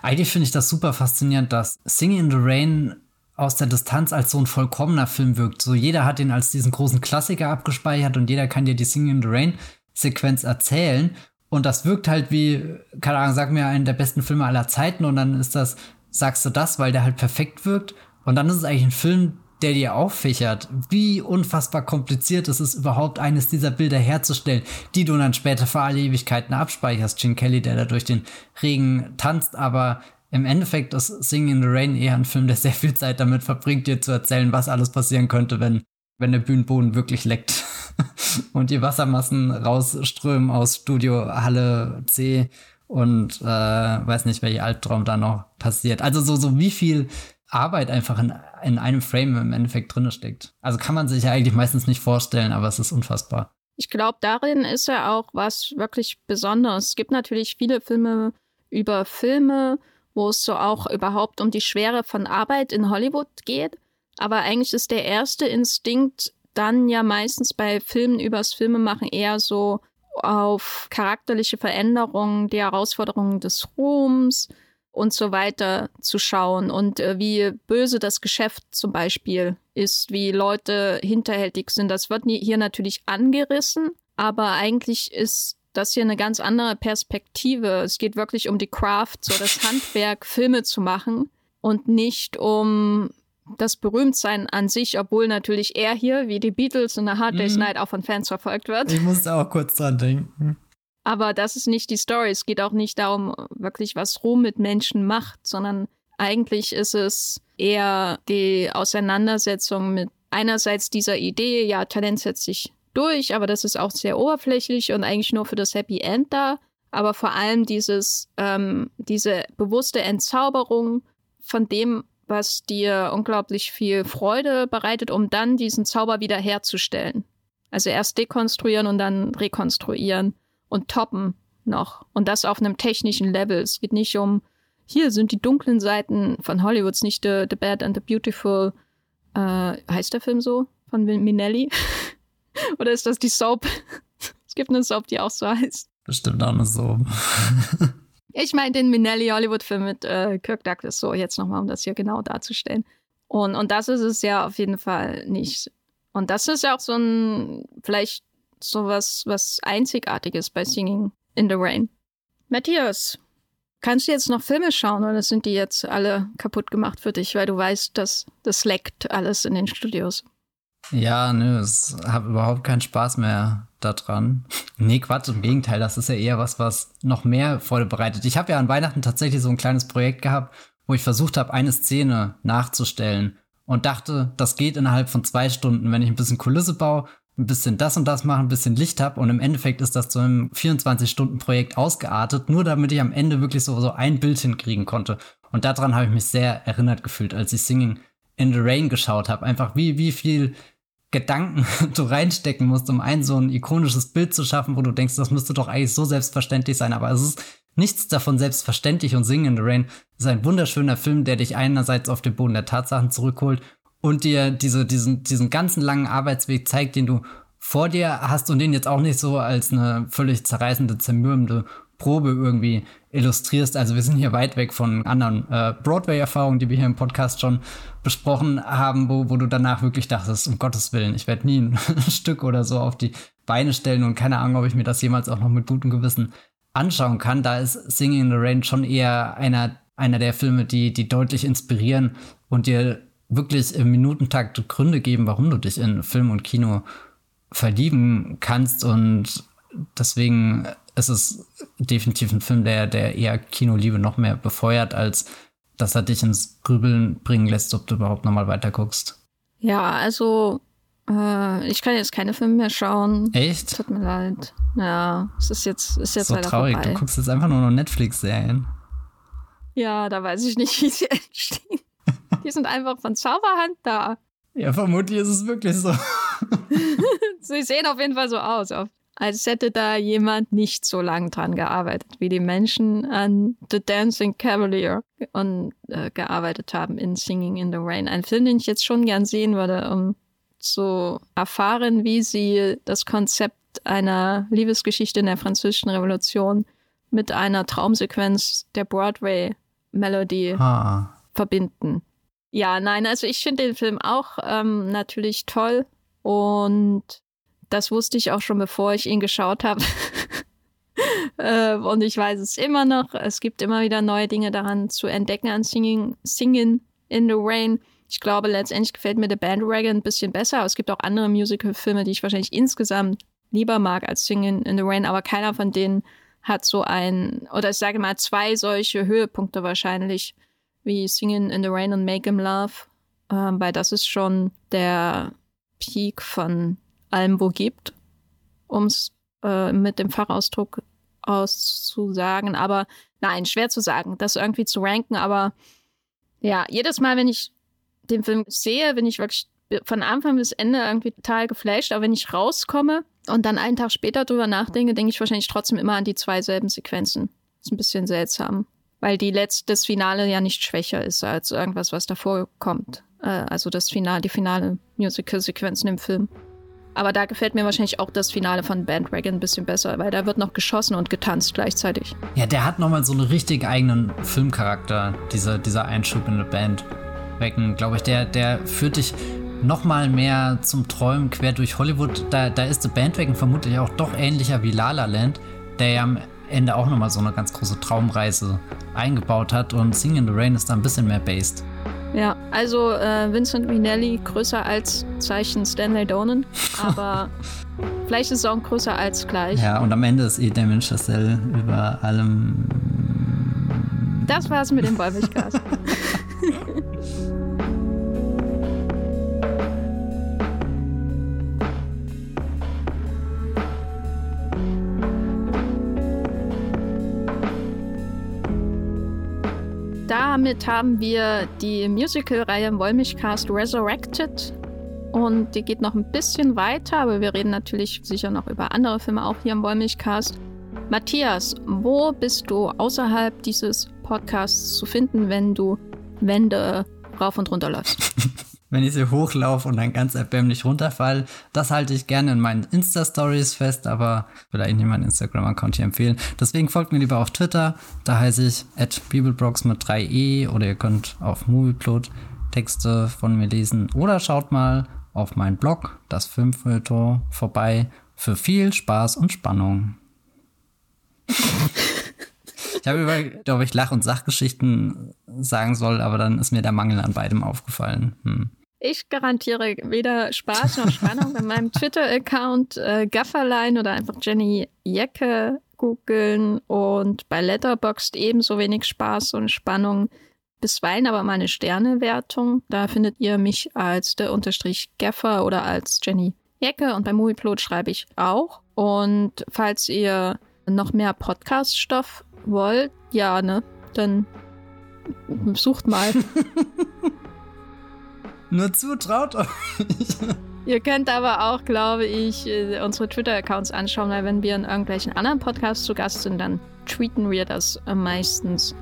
Eigentlich finde ich das super faszinierend, dass Singing in the Rain aus der Distanz als so ein vollkommener Film wirkt. So jeder hat ihn als diesen großen Klassiker abgespeichert und jeder kann dir die Singing in the Rain Sequenz erzählen. Und das wirkt halt wie, keine Ahnung, sag mir einen der besten Filme aller Zeiten und dann ist das, sagst du das, weil der halt perfekt wirkt. Und dann ist es eigentlich ein Film, der dir auffächert, wie unfassbar kompliziert es ist, überhaupt eines dieser Bilder herzustellen, die du dann später für alle Ewigkeiten abspeicherst. Gene Kelly, der da durch den Regen tanzt, aber im Endeffekt ist Singing in the Rain eher ein Film, der sehr viel Zeit damit verbringt, dir zu erzählen, was alles passieren könnte, wenn, wenn der Bühnenboden wirklich leckt. und die Wassermassen rausströmen aus Studio Halle C und äh, weiß nicht, welcher Albtraum da noch passiert. Also so, so wie viel Arbeit einfach in, in einem Frame im Endeffekt drin steckt. Also kann man sich ja eigentlich meistens nicht vorstellen, aber es ist unfassbar. Ich glaube, darin ist ja auch was wirklich Besonderes. Es gibt natürlich viele Filme über Filme, wo es so auch überhaupt um die Schwere von Arbeit in Hollywood geht. Aber eigentlich ist der erste Instinkt dann ja meistens bei Filmen übers Filmemachen eher so auf charakterliche Veränderungen, die Herausforderungen des Ruhms und so weiter zu schauen und äh, wie böse das Geschäft zum Beispiel ist, wie Leute hinterhältig sind. Das wird hier natürlich angerissen, aber eigentlich ist das hier eine ganz andere Perspektive. Es geht wirklich um die Craft, so das Handwerk, Filme zu machen und nicht um das Berühmtsein an sich, obwohl natürlich er hier, wie die Beatles in der Hard Day's mhm. Night, auch von Fans verfolgt wird. Ich musste auch kurz dran denken. Aber das ist nicht die Story. Es geht auch nicht darum, wirklich was Ruhm mit Menschen macht, sondern eigentlich ist es eher die Auseinandersetzung mit einerseits dieser Idee, ja, Talent setzt sich durch, aber das ist auch sehr oberflächlich und eigentlich nur für das Happy End da. Aber vor allem dieses, ähm, diese bewusste Entzauberung von dem, was dir unglaublich viel Freude bereitet, um dann diesen Zauber wiederherzustellen. Also erst dekonstruieren und dann rekonstruieren und toppen noch. Und das auf einem technischen Level. Es geht nicht um, hier sind die dunklen Seiten von Hollywoods, nicht The, the Bad and the Beautiful. Äh, heißt der Film so? Von Minelli? Oder ist das die Soap? es gibt eine Soap, die auch so heißt. Bestimmt auch eine Soap. Ich meine den Minelli Hollywood-Film mit äh, Kirk Douglas, so jetzt nochmal, um das hier genau darzustellen. Und, und das ist es ja auf jeden Fall nicht. Und das ist ja auch so ein, vielleicht so was, was Einzigartiges bei Singing in the Rain. Matthias, kannst du jetzt noch Filme schauen oder sind die jetzt alle kaputt gemacht für dich, weil du weißt, dass das leckt alles in den Studios? Ja, nö, ich habe überhaupt keinen Spaß mehr daran. Nee, Quatsch, im Gegenteil, das ist ja eher was, was noch mehr Freude bereitet. Ich habe ja an Weihnachten tatsächlich so ein kleines Projekt gehabt, wo ich versucht habe, eine Szene nachzustellen und dachte, das geht innerhalb von zwei Stunden, wenn ich ein bisschen Kulisse baue, ein bisschen das und das mache, ein bisschen Licht habe und im Endeffekt ist das zu einem 24-Stunden-Projekt ausgeartet, nur damit ich am Ende wirklich so, so ein Bild hinkriegen konnte. Und daran habe ich mich sehr erinnert gefühlt, als ich Singing in the Rain geschaut habe. Einfach wie, wie viel Gedanken du reinstecken musst, um ein so ein ikonisches Bild zu schaffen, wo du denkst, das müsste doch eigentlich so selbstverständlich sein. Aber es ist nichts davon selbstverständlich und Sing in the Rain ist ein wunderschöner Film, der dich einerseits auf den Boden der Tatsachen zurückholt und dir diese, diesen, diesen ganzen langen Arbeitsweg zeigt, den du vor dir hast und den jetzt auch nicht so als eine völlig zerreißende, zermürbende Probe irgendwie illustrierst. Also wir sind hier weit weg von anderen äh, Broadway-Erfahrungen, die wir hier im Podcast schon besprochen haben, wo, wo du danach wirklich dachtest, um Gottes Willen, ich werde nie ein Stück oder so auf die Beine stellen und keine Ahnung, ob ich mir das jemals auch noch mit gutem Gewissen anschauen kann. Da ist Singing in the Rain schon eher einer, einer der Filme, die, die deutlich inspirieren und dir wirklich im Minutentakt Gründe geben, warum du dich in Film und Kino verlieben kannst und deswegen es ist definitiv ein Film, der, der eher Kinoliebe noch mehr befeuert, als dass er dich ins Grübeln bringen lässt, ob du überhaupt nochmal weiter guckst. Ja, also Äh, ich kann jetzt keine Filme mehr schauen. Echt? Tut mir leid. Ja, es ist jetzt, ist jetzt so leider traurig. vorbei. Du guckst jetzt einfach nur noch Netflix-Serien. Ja, da weiß ich nicht, wie sie entstehen. Die sind einfach von Zauberhand da. Ja, vermutlich ist es wirklich so. Sie sehen auf jeden Fall so aus, als hätte da jemand nicht so lang dran gearbeitet, wie die Menschen an The Dancing Cavalier und, äh, gearbeitet haben in Singing in the Rain. Ein Film, den ich jetzt schon gern sehen würde, um zu erfahren, wie sie das Konzept einer Liebesgeschichte in der Französischen Revolution mit einer Traumsequenz der Broadway-Melodie Ah. verbinden. Ja, nein, also ich finde den Film auch ähm, natürlich toll und das wusste ich auch schon, bevor ich ihn geschaut habe. äh, und ich weiß es immer noch. Es gibt immer wieder neue Dinge daran zu entdecken an Singing, Singing in the Rain. Ich glaube, letztendlich gefällt mir The Bandwagon ein bisschen besser, aber es gibt auch andere Musical-Filme, die ich wahrscheinlich insgesamt lieber mag als Singing in the Rain, aber keiner von denen hat so ein, oder ich sage mal zwei solche Höhepunkte wahrscheinlich, wie Singing in the Rain und Make Him Love, ähm, weil das ist schon der Peak von allem, wo gibt, um es äh, mit dem Fachausdruck auszusagen. Aber nein, schwer zu sagen, das irgendwie zu ranken. Aber ja, jedes Mal, wenn ich den Film sehe, bin ich wirklich von Anfang bis Ende irgendwie total geflasht. Aber wenn ich rauskomme und dann einen Tag später drüber nachdenke, denke ich wahrscheinlich trotzdem immer an die zwei selben Sequenzen. ist ein bisschen seltsam, weil die letzte, das Finale ja nicht schwächer ist als irgendwas, was davor kommt. Äh, also das Finale, die finale Musical-Sequenzen im Film. Aber da gefällt mir wahrscheinlich auch das Finale von Bandwagon ein bisschen besser, weil da wird noch geschossen und getanzt gleichzeitig. Ja, der hat nochmal so einen richtig eigenen Filmcharakter, dieser, dieser Einschub in eine Band. Wecken, glaube ich, der, der führt dich nochmal mehr zum Träumen quer durch Hollywood. Da, da ist The Bandwagon vermutlich auch doch ähnlicher wie La La Land, der ja am Ende auch nochmal so eine ganz große Traumreise eingebaut hat und Sing in the Rain ist da ein bisschen mehr based. Ja, also äh, Vincent Minelli größer als Zeichen Stanley Donen, aber vielleicht ist es auch größer als gleich. Ja, und am Ende ist eh Damien Chazelle über allem. Das war's mit dem Wollmilchgas. Damit haben wir die Musical-Reihe Wollmilchcast Resurrected. Und die geht noch ein bisschen weiter, aber wir reden natürlich sicher noch über andere Filme auch hier im Wollmilchcast. Matthias, wo bist du außerhalb dieses Podcasts zu finden, wenn du Wände rauf und runter läufst? wenn ich sie hochlaufe und dann ganz erbärmlich runterfall. Das halte ich gerne in meinen Insta-Stories fest, aber würde eigentlich nicht meinen Instagram-Account hier empfehlen. Deswegen folgt mir lieber auf Twitter. Da heiße ich at bibelbrox mit 3e oder ihr könnt auf Movieplot Texte von mir lesen oder schaut mal auf meinen Blog, das Filmfeuilleton, vorbei für viel Spaß und Spannung. Ich habe überlegt, ob ich Lach- und Sachgeschichten sagen soll, aber dann ist mir der Mangel an beidem aufgefallen. Hm. Ich garantiere weder Spaß noch Spannung bei meinem Twitter-Account äh, Gafferlein oder einfach Jenny Jecke googeln und bei Letterboxd ebenso wenig Spaß und Spannung. Bisweilen aber meine Sternewertung. Da findet ihr mich als der Unterstrich Gaffer oder als Jenny Jecke und bei Movieplot schreibe ich auch. Und falls ihr noch mehr Podcast-Stoff wollt, ja, ne, dann sucht mal. Nur zutraut euch. Ihr könnt aber auch, glaube ich, äh, unsere Twitter-Accounts anschauen, weil wenn wir in irgendwelchen anderen Podcasts zu Gast sind, dann tweeten wir das meistens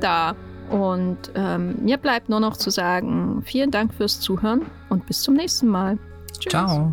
da. Und ähm, mir bleibt nur noch zu sagen, vielen Dank fürs Zuhören und bis zum nächsten Mal. Tschüss. Ciao.